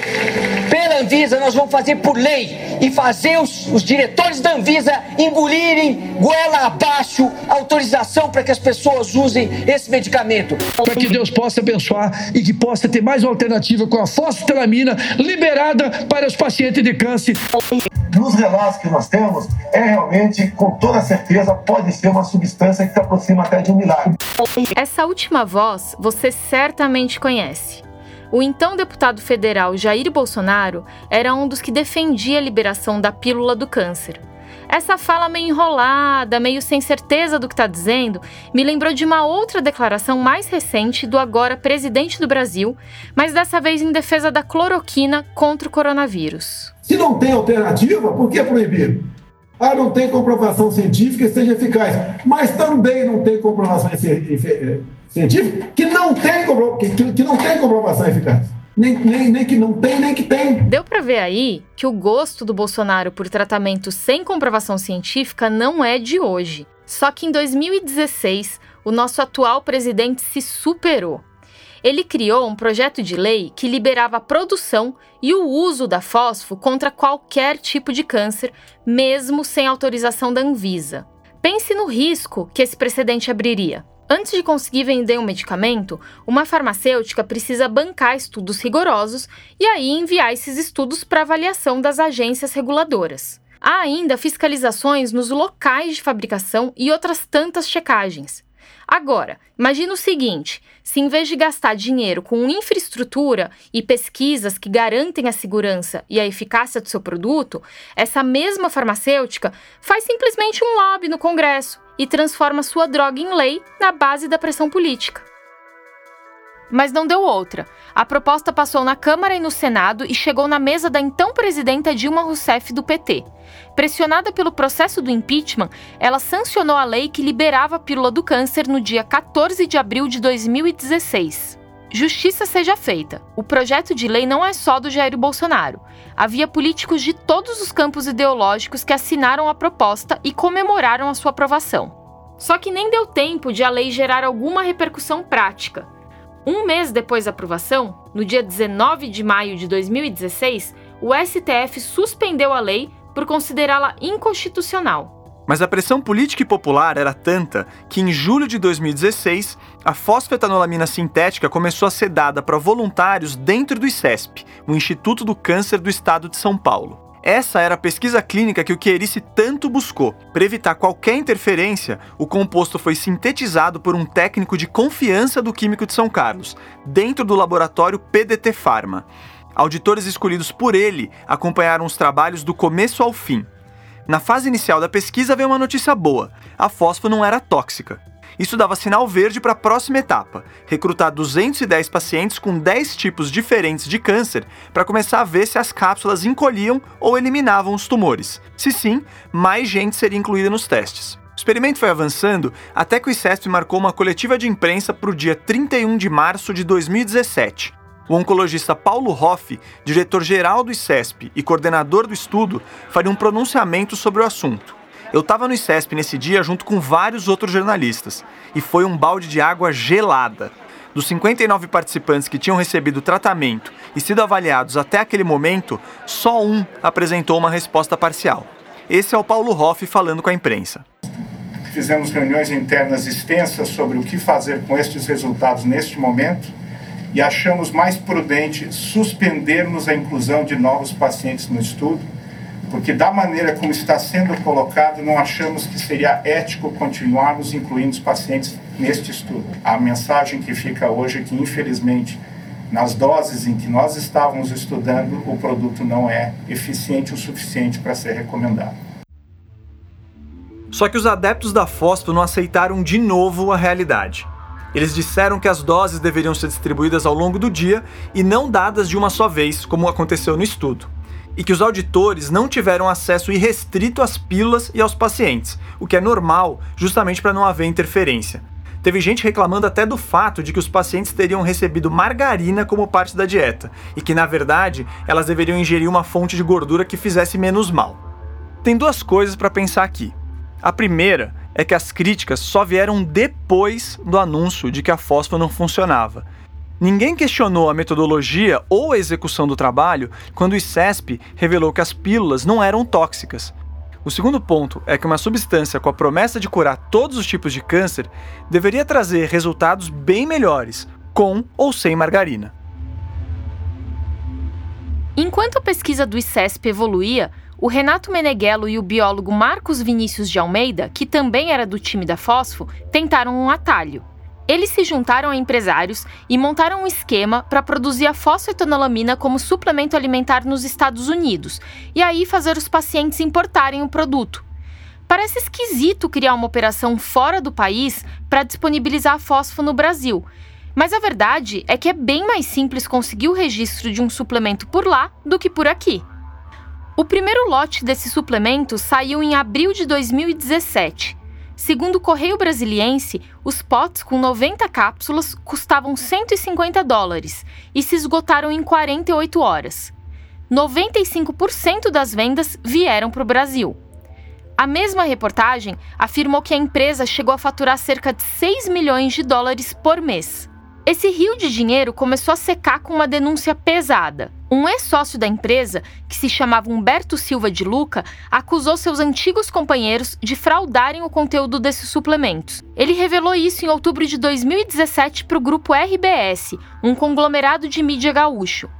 pela Anvisa, nós vamos fazer por lei e fazer os, os diretores da Anvisa engolirem goela abaixo autorização para que as pessoas usem esse medicamento. Para que Deus possa abençoar e que possa ter mais uma alternativa com a fosfitelamina liberada para os pacientes de câncer. Nos relatos que nós temos, é realmente, com toda certeza, pode ser uma substância que se aproxima até de um milagre. Essa última voz você certamente conhece. O então deputado federal Jair Bolsonaro era um dos que defendia a liberação da pílula do câncer. Essa fala meio enrolada, meio sem certeza do que está dizendo, me lembrou de uma outra declaração mais recente do agora presidente do Brasil, mas dessa vez em defesa da cloroquina contra o coronavírus. Se não tem alternativa, por que proibir? Ah, não tem comprovação científica que seja eficaz. Mas também não tem comprovação científica que não tem, que, não tem comprovação eficaz. Nem, nem, nem, que não tem, nem que tem. Deu para ver aí que o gosto do Bolsonaro por tratamento sem comprovação científica não é de hoje. Só que em 2016, o nosso atual presidente se superou. Ele criou um projeto de lei que liberava a produção e o uso da fósforo contra qualquer tipo de câncer, mesmo sem autorização da Anvisa. Pense no risco que esse precedente abriria. Antes de conseguir vender um medicamento, uma farmacêutica precisa bancar estudos rigorosos e aí enviar esses estudos para avaliação das agências reguladoras. Há ainda fiscalizações nos locais de fabricação e outras tantas checagens. Agora, imagine o seguinte: se em vez de gastar dinheiro com infraestrutura e pesquisas que garantem a segurança e a eficácia do seu produto, essa mesma farmacêutica faz simplesmente um lobby no Congresso e transforma sua droga em lei na base da pressão política. Mas não deu outra. A proposta passou na Câmara e no Senado e chegou na mesa da então presidenta Dilma Rousseff do PT. Pressionada pelo processo do impeachment, ela sancionou a lei que liberava a pílula do câncer no dia 14 de abril de 2016. Justiça seja feita. O projeto de lei não é só do Jair Bolsonaro. Havia políticos de todos os campos ideológicos que assinaram a proposta e comemoraram a sua aprovação. Só que nem deu tempo de a lei gerar alguma repercussão prática. Um mês depois da aprovação, no dia 19 de maio de 2016, o STF suspendeu a lei por considerá-la inconstitucional. Mas a pressão política e popular era tanta que, em julho de 2016, a fosfetanolamina sintética começou a ser dada para voluntários dentro do ICESP, o Instituto do Câncer do Estado de São Paulo. Essa era a pesquisa clínica que o Chierice tanto buscou. Para evitar qualquer interferência, o composto foi sintetizado por um técnico de confiança do Químico de São Carlos, dentro do laboratório PDT Pharma. Auditores escolhidos por ele acompanharam os trabalhos do começo ao fim. Na fase inicial da pesquisa veio uma notícia boa: a fósforo não era tóxica. Isso dava sinal verde para a próxima etapa, recrutar 210 pacientes com 10 tipos diferentes de câncer para começar a ver se as cápsulas encolhiam ou eliminavam os tumores. Se sim, mais gente seria incluída nos testes. O experimento foi avançando até que o ICESP marcou uma coletiva de imprensa para o dia 31 de março de 2017. O oncologista Paulo Hoff, diretor-geral do ICESP e coordenador do estudo, faria um pronunciamento sobre o assunto. Eu estava no ICESP nesse dia junto com vários outros jornalistas e foi um balde de água gelada. Dos 59 participantes que tinham recebido tratamento e sido avaliados até aquele momento, só um apresentou uma resposta parcial. Esse é o Paulo Hoff falando com a imprensa. Fizemos reuniões internas extensas sobre o que fazer com estes resultados neste momento e achamos mais prudente suspendermos a inclusão de novos pacientes no estudo, porque da maneira como está sendo colocado, não achamos que seria ético continuarmos incluindo os pacientes neste estudo. A mensagem que fica hoje é que, infelizmente, nas doses em que nós estávamos estudando, o produto não é eficiente o suficiente para ser recomendado. Só que os adeptos da fósforo não aceitaram de novo a realidade. Eles disseram que as doses deveriam ser distribuídas ao longo do dia e não dadas de uma só vez, como aconteceu no estudo. E que os auditores não tiveram acesso irrestrito às pílulas e aos pacientes, o que é normal, justamente para não haver interferência. Teve gente reclamando até do fato de que os pacientes teriam recebido margarina como parte da dieta e que, na verdade, elas deveriam ingerir uma fonte de gordura que fizesse menos mal. Tem duas coisas para pensar aqui. A primeira é que as críticas só vieram depois do anúncio de que a fósforo não funcionava. Ninguém questionou a metodologia ou a execução do trabalho quando o ICESP revelou que as pílulas não eram tóxicas. O segundo ponto é que uma substância com a promessa de curar todos os tipos de câncer deveria trazer resultados bem melhores, com ou sem margarina. Enquanto a pesquisa do ICESP evoluía, o Renato Meneghello e o biólogo Marcos Vinícius de Almeida, que também era do time da Fosfo, tentaram um atalho. Eles se juntaram a empresários e montaram um esquema para produzir a fosfetanolamina como suplemento alimentar nos Estados Unidos e aí fazer os pacientes importarem o produto. Parece esquisito criar uma operação fora do país para disponibilizar fósforo no Brasil, mas a verdade é que é bem mais simples conseguir o registro de um suplemento por lá do que por aqui. O primeiro lote desse suplemento saiu em abril de 2017 Segundo o Correio Brasiliense, os potes com 90 cápsulas custavam 150 dólares e se esgotaram em 48 horas. 95% das vendas vieram para o Brasil. A mesma reportagem afirmou que a empresa chegou a faturar cerca de 6 milhões de dólares por mês. Esse rio de dinheiro começou a secar com uma denúncia pesada. Um ex-sócio da empresa, que se chamava Humberto Silva de Luca, acusou seus antigos companheiros de fraudarem o conteúdo desses suplementos. Ele revelou isso em outubro de 2017 para o grupo RBS, um conglomerado de mídia gaúcho.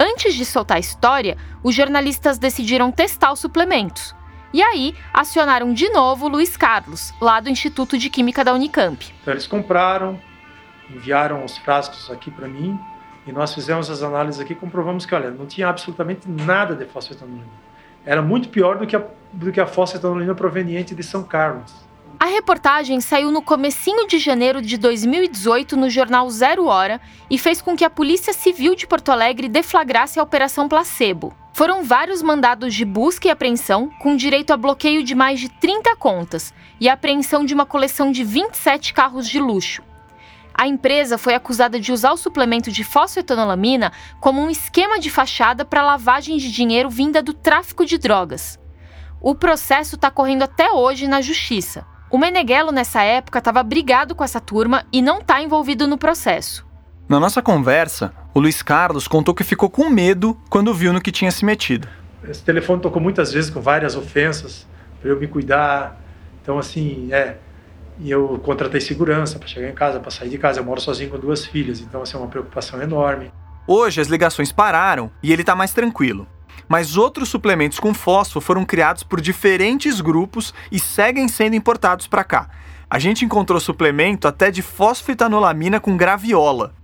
Antes de soltar a história, os jornalistas decidiram testar os suplementos. E aí, acionaram de novo o Luiz Carlos, lá do Instituto de Química da Unicamp. Então, eles compraram, enviaram os frascos aqui para mim e nós fizemos as análises aqui comprovamos que, olha, não tinha absolutamente nada de fosfetanolina. Era muito pior do que a, do que a fosfetanolina proveniente de São Carlos. A reportagem saiu no comecinho de janeiro de 2018 no jornal Zero Hora e fez com que a Polícia Civil de Porto Alegre deflagrasse a Operação Placebo. Foram vários mandados de busca e apreensão, com direito a bloqueio de mais de 30 contas e a apreensão de uma coleção de 27 carros de luxo a empresa foi acusada de usar o suplemento de fosfetanolamina como um esquema de fachada para lavagem de dinheiro vinda do tráfico de drogas. O processo está correndo até hoje na justiça. O Meneghello, nessa época, estava brigado com essa turma e não está envolvido no processo. Na nossa conversa, o Luiz Carlos contou que ficou com medo quando viu no que tinha se metido. Esse telefone tocou muitas vezes com várias ofensas para eu me cuidar. Então, assim, é, e eu contratei segurança para chegar em casa, para sair de casa. Eu moro sozinho com duas filhas, então assim, é uma preocupação enorme. Hoje as ligações pararam e ele está mais tranquilo. Mas outros suplementos com fósforo foram criados por diferentes grupos e seguem sendo importados para cá. A gente encontrou suplemento até de fosfetanolamina com graviola.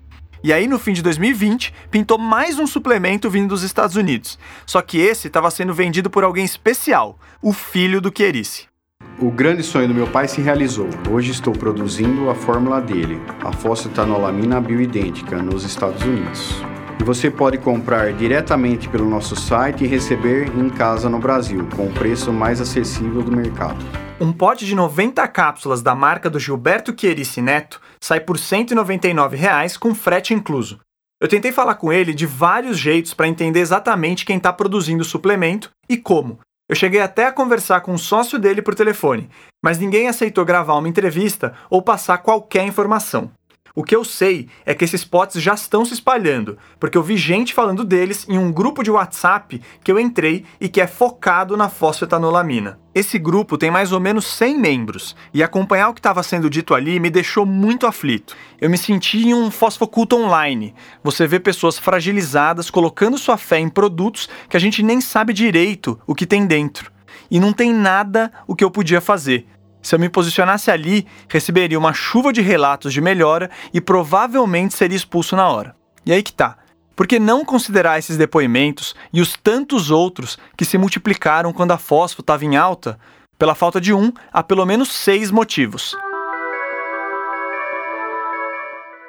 E aí, no fim de 2020, pintou mais um suplemento vindo dos Estados Unidos. Só que esse estava sendo vendido por alguém especial, o filho do Chierice. O grande sonho do meu pai se realizou. Hoje estou produzindo a fórmula dele, a fosfetanolamina bioidêntica, nos Estados Unidos. E você pode comprar diretamente pelo nosso site e receber em casa no Brasil, com o preço mais acessível do mercado. Um pote de 90 cápsulas da marca do Gilberto Chierici Neto sai por 199 reais, com frete incluso. Eu tentei falar com ele de vários jeitos para entender exatamente quem está produzindo o suplemento e como, eu cheguei até a conversar com um sócio dele por telefone, mas ninguém aceitou gravar uma entrevista ou passar qualquer informação. O que eu sei é que esses potes já estão se espalhando, porque eu vi gente falando deles em um grupo de WhatsApp que eu entrei e que é focado na fosfetanolamina. Esse grupo tem mais ou menos 100 membros, e acompanhar o que estava sendo dito ali me deixou muito aflito. Eu me senti em um fosfoculto online. Você vê pessoas fragilizadas colocando sua fé em produtos que a gente nem sabe direito o que tem dentro. E não tem nada o que eu podia fazer. Se eu me posicionasse ali, receberia uma chuva de relatos de melhora e provavelmente seria expulso na hora. E aí que tá. Por que não considerar esses depoimentos e os tantos outros que se multiplicaram quando a fósforo estava em alta? Pela falta de um, há pelo menos seis motivos.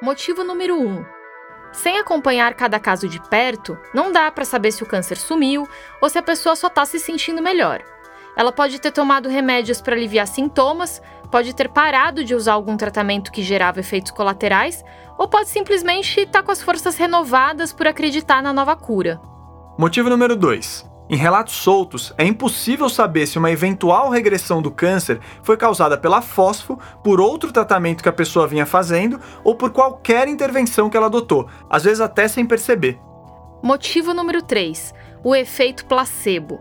Motivo número 1. Um. Sem acompanhar cada caso de perto, não dá para saber se o câncer sumiu ou se a pessoa só está se sentindo melhor. Ela pode ter tomado remédios para aliviar sintomas, pode ter parado de usar algum tratamento que gerava efeitos colaterais, ou pode simplesmente estar tá com as forças renovadas por acreditar na nova cura. Motivo número 2. Em relatos soltos, é impossível saber se uma eventual regressão do câncer foi causada pela fósforo, por outro tratamento que a pessoa vinha fazendo ou por qualquer intervenção que ela adotou, às vezes até sem perceber. Motivo número 3. O efeito placebo.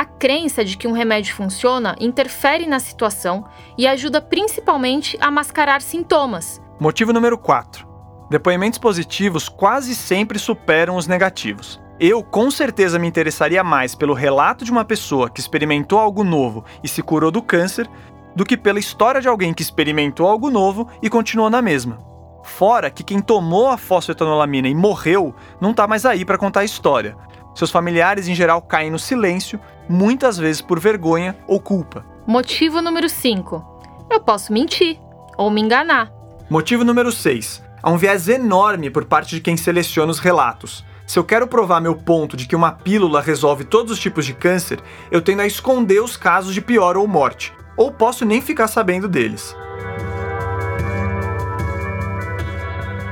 A crença de que um remédio funciona interfere na situação e ajuda principalmente a mascarar sintomas. Motivo número 4. Depoimentos positivos quase sempre superam os negativos. Eu com certeza me interessaria mais pelo relato de uma pessoa que experimentou algo novo e se curou do câncer do que pela história de alguém que experimentou algo novo e continuou na mesma. Fora que quem tomou a fosfetanolamina e morreu não está mais aí para contar a história. Seus familiares em geral caem no silêncio muitas vezes por vergonha ou culpa. Motivo número 5. Eu posso mentir ou me enganar. Motivo número 6. Há um viés enorme por parte de quem seleciona os relatos. Se eu quero provar meu ponto de que uma pílula resolve todos os tipos de câncer, eu tendo a esconder os casos de pior ou morte, ou posso nem ficar sabendo deles.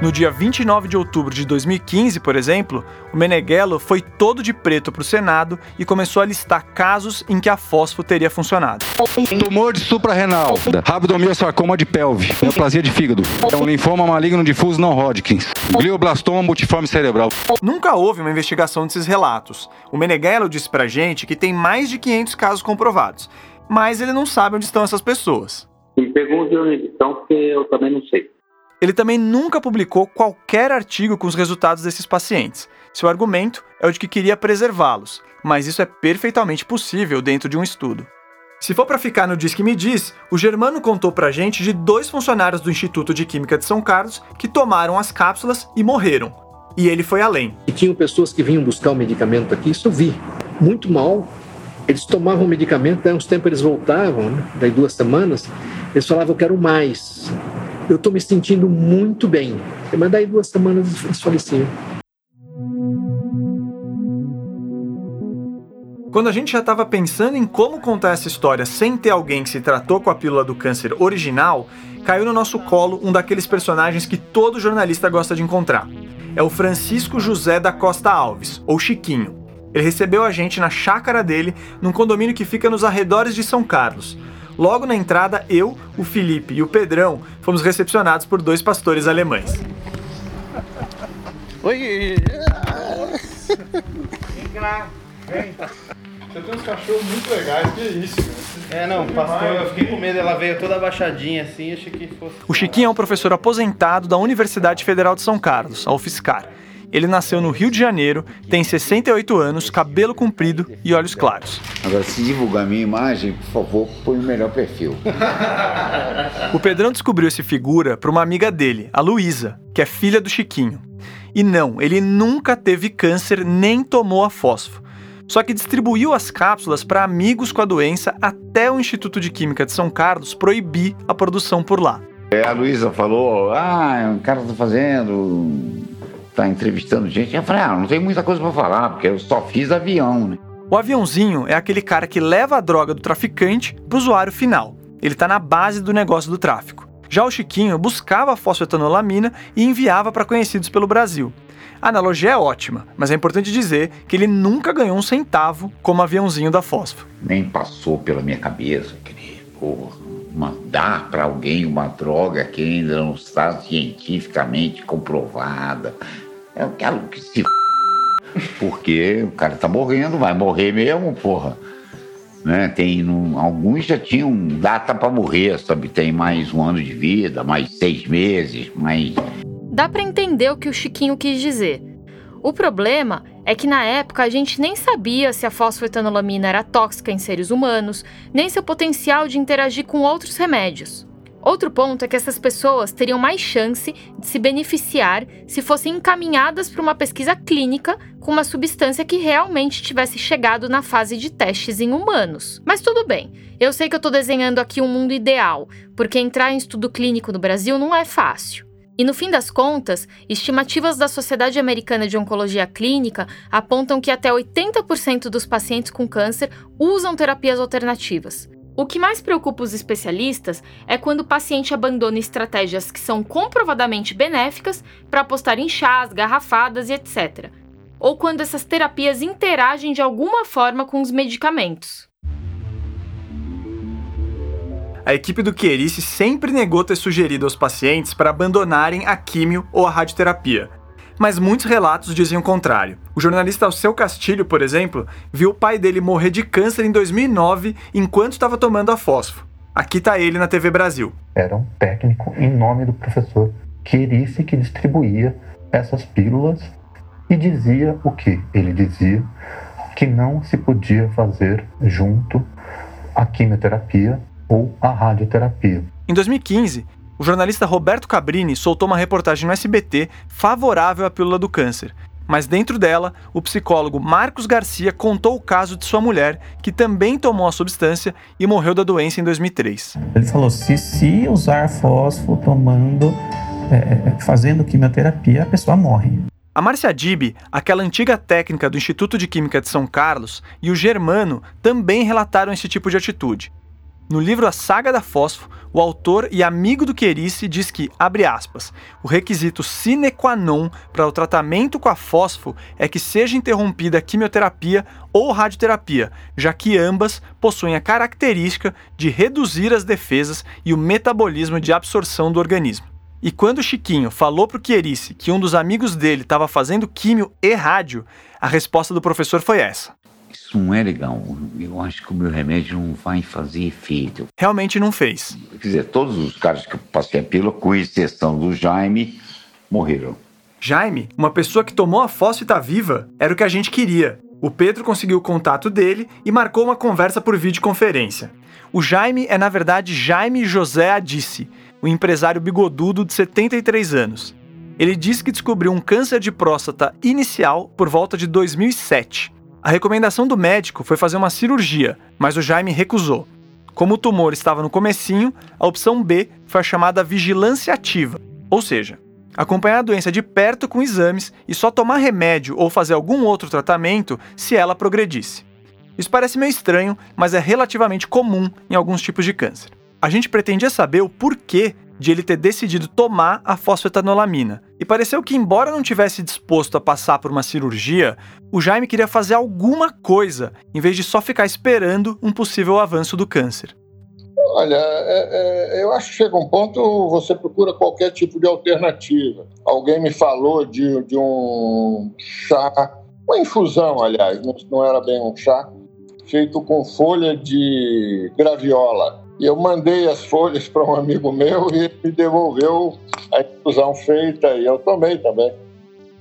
No dia 29 de outubro de 2015, por exemplo, o Meneghello foi todo de preto para o Senado e começou a listar casos em que a fósforo teria funcionado. Tumor de suprarrenal, rabdomiossarcoma de pelve, neoplasia de fígado, é um linfoma maligno difuso não Hodgkins, glioblastoma multiforme cerebral. Nunca houve uma investigação desses relatos. O Meneghello disse pra gente que tem mais de 500 casos comprovados, mas ele não sabe onde estão essas pessoas. Me pergunte onde estão, porque eu também não sei. Ele também nunca publicou qualquer artigo com os resultados desses pacientes. Seu argumento é o de que queria preservá-los, mas isso é perfeitamente possível dentro de um estudo. Se for para ficar no Diz que me diz, o Germano contou pra gente de dois funcionários do Instituto de Química de São Carlos que tomaram as cápsulas e morreram. E ele foi além. E tinham pessoas que vinham buscar o medicamento aqui, isso eu vi. Muito mal. Eles tomavam o medicamento, daí uns tempos eles voltavam, né? daí duas semanas, eles falavam, eu quero mais eu estou me sentindo muito bem. Mas daí duas semanas faleciam. Quando a gente já estava pensando em como contar essa história sem ter alguém que se tratou com a pílula do câncer original, caiu no nosso colo um daqueles personagens que todo jornalista gosta de encontrar. É o Francisco José da Costa Alves, ou Chiquinho. Ele recebeu a gente na chácara dele, num condomínio que fica nos arredores de São Carlos. Logo na entrada, eu, o Felipe e o Pedrão fomos recepcionados por dois pastores alemães. Oi! Vem cá, vem. Você tem uns cachorros muito legais, que isso? É, não, pastor, eu fiquei com medo, ela veio toda abaixadinha assim, achei que fosse. O Chiquinho é um professor aposentado da Universidade Federal de São Carlos, a UFSCar. Ele nasceu no Rio de Janeiro, tem 68 anos, cabelo comprido e olhos claros. Agora, se divulgar minha imagem, por favor, põe o melhor perfil. o Pedrão descobriu esse figura para uma amiga dele, a Luísa, que é filha do Chiquinho. E não, ele nunca teve câncer nem tomou a fósforo. Só que distribuiu as cápsulas para amigos com a doença até o Instituto de Química de São Carlos proibir a produção por lá. É, a Luísa falou: ah, o cara tá fazendo tá entrevistando gente. Eu falei, ah, não tem muita coisa para falar, porque eu só fiz avião, né? O aviãozinho é aquele cara que leva a droga do traficante pro usuário final. Ele tá na base do negócio do tráfico. Já o Chiquinho buscava a fosfetanolamina e enviava para conhecidos pelo Brasil. A analogia é ótima, mas é importante dizer que ele nunca ganhou um centavo como aviãozinho da fósforo. Nem passou pela minha cabeça, querer, porra, uma, dar para alguém uma droga que ainda não está cientificamente comprovada. Eu quero que se porque o cara tá morrendo, vai morrer mesmo, porra. Né? Tem alguns já tinham data para morrer, sabe? Tem mais um ano de vida, mais seis meses, mais. Dá para entender o que o Chiquinho quis dizer. O problema é que na época a gente nem sabia se a fosfetanolamina era tóxica em seres humanos, nem seu potencial de interagir com outros remédios. Outro ponto é que essas pessoas teriam mais chance de se beneficiar se fossem encaminhadas para uma pesquisa clínica com uma substância que realmente tivesse chegado na fase de testes em humanos. Mas tudo bem, eu sei que eu estou desenhando aqui um mundo ideal, porque entrar em estudo clínico no Brasil não é fácil. E no fim das contas, estimativas da Sociedade Americana de Oncologia Clínica apontam que até 80% dos pacientes com câncer usam terapias alternativas. O que mais preocupa os especialistas é quando o paciente abandona estratégias que são comprovadamente benéficas para apostar em chás, garrafadas e etc. Ou quando essas terapias interagem de alguma forma com os medicamentos. A equipe do Chierice sempre negou ter sugerido aos pacientes para abandonarem a químio ou a radioterapia, mas muitos relatos dizem o contrário. O jornalista Alceu Castilho, por exemplo, viu o pai dele morrer de câncer em 2009 enquanto estava tomando a fósforo. Aqui está ele na TV Brasil. Era um técnico em nome do professor Quirice que distribuía essas pílulas e dizia o que? Ele dizia que não se podia fazer junto a quimioterapia ou a radioterapia. Em 2015, o jornalista Roberto Cabrini soltou uma reportagem no SBT favorável à pílula do câncer. Mas dentro dela, o psicólogo Marcos Garcia contou o caso de sua mulher, que também tomou a substância e morreu da doença em 2003. Ele falou: se, se usar fósforo tomando, é, é, fazendo quimioterapia, a pessoa morre. A Márcia Dib, aquela antiga técnica do Instituto de Química de São Carlos, e o Germano também relataram esse tipo de atitude. No livro A Saga da Fósforo, o autor e amigo do Querice diz que, abre aspas, o requisito sine qua non para o tratamento com a fósforo é que seja interrompida a quimioterapia ou radioterapia, já que ambas possuem a característica de reduzir as defesas e o metabolismo de absorção do organismo. E quando Chiquinho falou para o Querice que um dos amigos dele estava fazendo químio e rádio, a resposta do professor foi essa isso não é legal. Eu acho que o meu remédio não vai fazer efeito. Realmente não fez. Quer dizer, todos os caras que eu passei a pílula, com exceção do Jaime, morreram. Jaime, uma pessoa que tomou a fósfita viva, era o que a gente queria. O Pedro conseguiu o contato dele e marcou uma conversa por videoconferência. O Jaime é, na verdade, Jaime José Adice, o um empresário bigodudo de 73 anos. Ele disse que descobriu um câncer de próstata inicial por volta de 2007 a recomendação do médico foi fazer uma cirurgia, mas o Jaime recusou. Como o tumor estava no comecinho, a opção B foi a chamada vigilância ativa, ou seja, acompanhar a doença de perto com exames e só tomar remédio ou fazer algum outro tratamento se ela progredisse. Isso parece meio estranho, mas é relativamente comum em alguns tipos de câncer. A gente pretendia saber o porquê de ele ter decidido tomar a fosfetanolamina. E pareceu que, embora não tivesse disposto a passar por uma cirurgia, o Jaime queria fazer alguma coisa, em vez de só ficar esperando um possível avanço do câncer. Olha, é, é, eu acho que chega um ponto você procura qualquer tipo de alternativa. Alguém me falou de, de um chá, uma infusão, aliás, não, não era bem um chá, feito com folha de graviola. E eu mandei as folhas para um amigo meu e ele me devolveu a infusão feita e eu tomei também.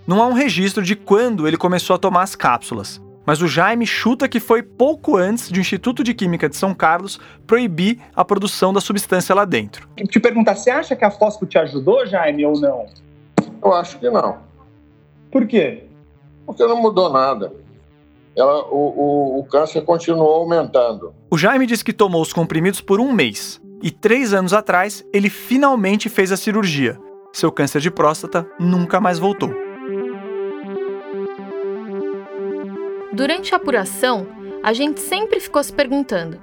Não há um registro de quando ele começou a tomar as cápsulas, mas o Jaime chuta que foi pouco antes de o Instituto de Química de São Carlos proibir a produção da substância lá dentro. Te perguntar, você acha que a fósforo te ajudou, Jaime, ou não? Eu acho que não. Por quê? Porque não mudou nada ela, o, o, o câncer continuou aumentando. O Jaime disse que tomou os comprimidos por um mês. E três anos atrás, ele finalmente fez a cirurgia. Seu câncer de próstata nunca mais voltou. Durante a apuração, a gente sempre ficou se perguntando: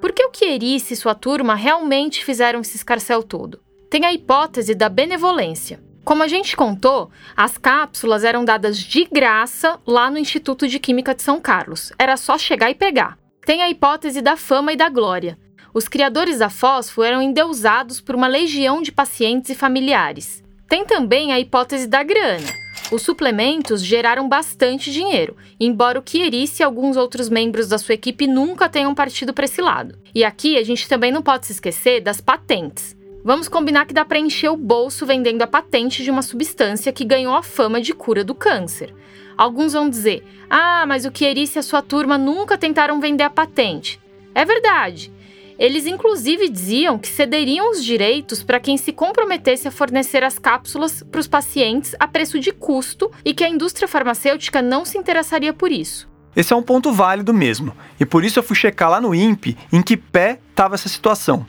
por que o Chierice e sua turma realmente fizeram esse escarcel todo? Tem a hipótese da benevolência. Como a gente contou, as cápsulas eram dadas de graça lá no Instituto de Química de São Carlos. Era só chegar e pegar. Tem a hipótese da fama e da glória. Os criadores da fósforo eram endeusados por uma legião de pacientes e familiares. Tem também a hipótese da grana. Os suplementos geraram bastante dinheiro, embora o Chierice e alguns outros membros da sua equipe nunca tenham partido para esse lado. E aqui a gente também não pode se esquecer das patentes. Vamos combinar que dá para encher o bolso vendendo a patente de uma substância que ganhou a fama de cura do câncer. Alguns vão dizer: ah, mas o Chierice e a sua turma nunca tentaram vender a patente. É verdade. Eles inclusive diziam que cederiam os direitos para quem se comprometesse a fornecer as cápsulas para os pacientes a preço de custo e que a indústria farmacêutica não se interessaria por isso. Esse é um ponto válido mesmo, e por isso eu fui checar lá no INPE em que pé estava essa situação.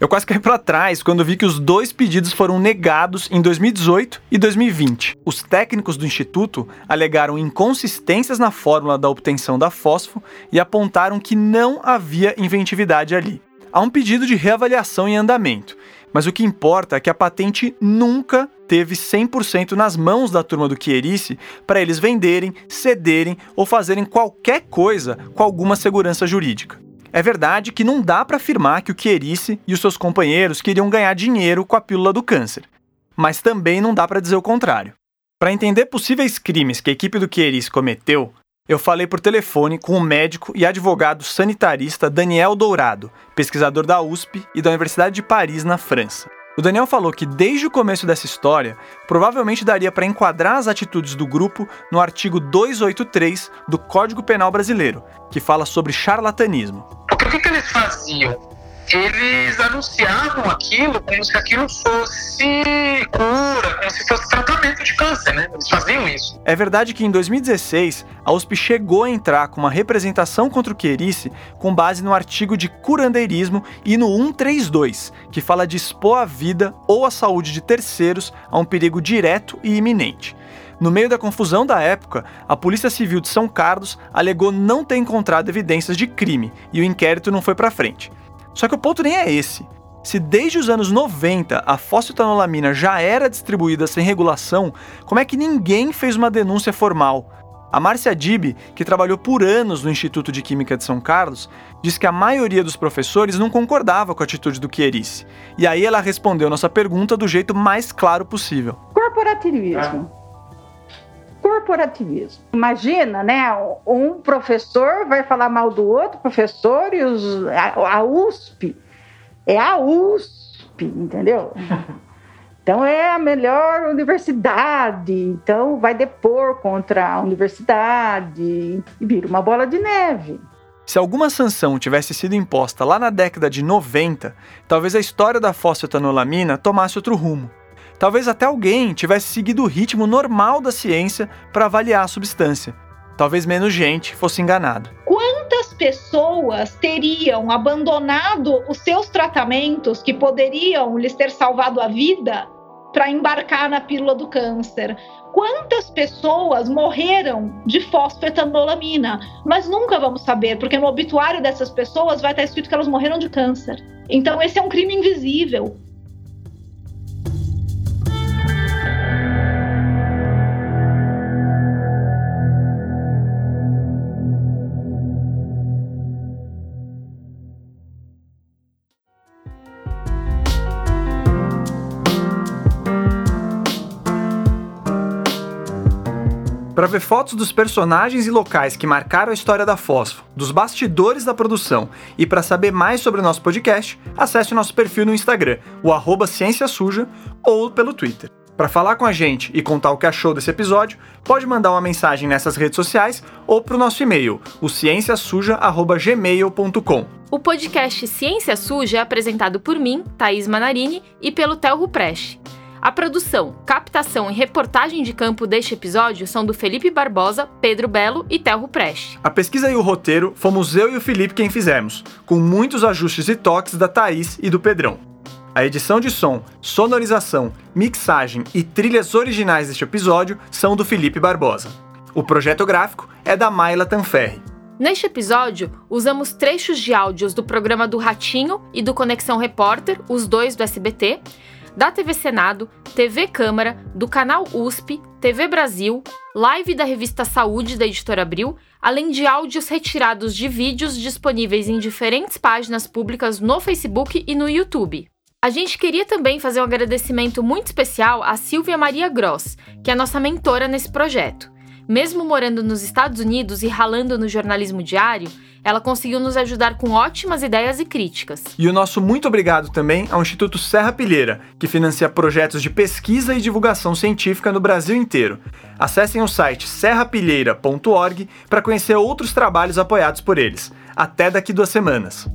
Eu quase caí para trás quando vi que os dois pedidos foram negados em 2018 e 2020. Os técnicos do instituto alegaram inconsistências na fórmula da obtenção da fósforo e apontaram que não havia inventividade ali. Há um pedido de reavaliação em andamento, mas o que importa é que a patente nunca teve 100% nas mãos da turma do Chierice para eles venderem, cederem ou fazerem qualquer coisa com alguma segurança jurídica. É verdade que não dá para afirmar que o Chierice e os seus companheiros queriam ganhar dinheiro com a pílula do câncer, mas também não dá para dizer o contrário. Para entender possíveis crimes que a equipe do Chierice cometeu, eu falei por telefone com o médico e advogado sanitarista Daniel Dourado, pesquisador da USP e da Universidade de Paris, na França. O Daniel falou que desde o começo dessa história, provavelmente daria para enquadrar as atitudes do grupo no artigo 283 do Código Penal Brasileiro, que fala sobre charlatanismo. Eles faziam? eles anunciavam aquilo como se aquilo fosse cura, como se fosse tratamento de câncer, né? Eles faziam isso. É verdade que em 2016, a USP chegou a entrar com uma representação contra o Querice com base no artigo de curandeirismo e no 132, que fala de expor a vida ou a saúde de terceiros a um perigo direto e iminente. No meio da confusão da época, a Polícia Civil de São Carlos alegou não ter encontrado evidências de crime e o inquérito não foi para frente. Só que o ponto nem é esse. Se desde os anos 90 a fosfetanolamina já era distribuída sem regulação, como é que ninguém fez uma denúncia formal? A Márcia Dib, que trabalhou por anos no Instituto de Química de São Carlos, diz que a maioria dos professores não concordava com a atitude do Chierice. E aí ela respondeu nossa pergunta do jeito mais claro possível. Corporativismo. Corporativismo. Imagina, né? Um professor vai falar mal do outro professor e os, a, a USP é a USP, entendeu? Então é a melhor universidade, então vai depor contra a universidade e vira uma bola de neve. Se alguma sanção tivesse sido imposta lá na década de 90, talvez a história da fosfetanolamina tomasse outro rumo. Talvez até alguém tivesse seguido o ritmo normal da ciência para avaliar a substância. Talvez menos gente fosse enganada. Quantas pessoas teriam abandonado os seus tratamentos que poderiam lhes ter salvado a vida para embarcar na pílula do câncer? Quantas pessoas morreram de fosfetanolamina? Nós nunca vamos saber, porque no obituário dessas pessoas vai estar escrito que elas morreram de câncer. Então, esse é um crime invisível. Para ver fotos dos personagens e locais que marcaram a história da Fósforo, dos bastidores da produção e para saber mais sobre o nosso podcast, acesse o nosso perfil no Instagram, o arroba Ciência Suja, ou pelo Twitter. Para falar com a gente e contar o que achou desse episódio, pode mandar uma mensagem nessas redes sociais ou para o nosso e-mail, o cienciasuja.gmail.com. O podcast Ciência Suja é apresentado por mim, Thaís Manarini, e pelo Tel Ruprecht. A produção, captação e reportagem de campo deste episódio são do Felipe Barbosa, Pedro Belo e Telro Preste. A pesquisa e o roteiro fomos eu e o Felipe quem fizemos, com muitos ajustes e toques da Thaís e do Pedrão. A edição de som, sonorização, mixagem e trilhas originais deste episódio são do Felipe Barbosa. O projeto gráfico é da Maila Tanferri. Neste episódio, usamos trechos de áudios do programa do Ratinho e do Conexão Repórter, os dois do SBT, da TV Senado, TV Câmara, do canal USP, TV Brasil, live da revista Saúde da Editora Abril, além de áudios retirados de vídeos disponíveis em diferentes páginas públicas no Facebook e no YouTube. A gente queria também fazer um agradecimento muito especial a Silvia Maria Gross, que é nossa mentora nesse projeto. Mesmo morando nos Estados Unidos e ralando no jornalismo diário, ela conseguiu nos ajudar com ótimas ideias e críticas. E o nosso muito obrigado também ao Instituto Serra Pilheira, que financia projetos de pesquisa e divulgação científica no Brasil inteiro. Acessem o site serrapilheira.org para conhecer outros trabalhos apoiados por eles. Até daqui duas semanas.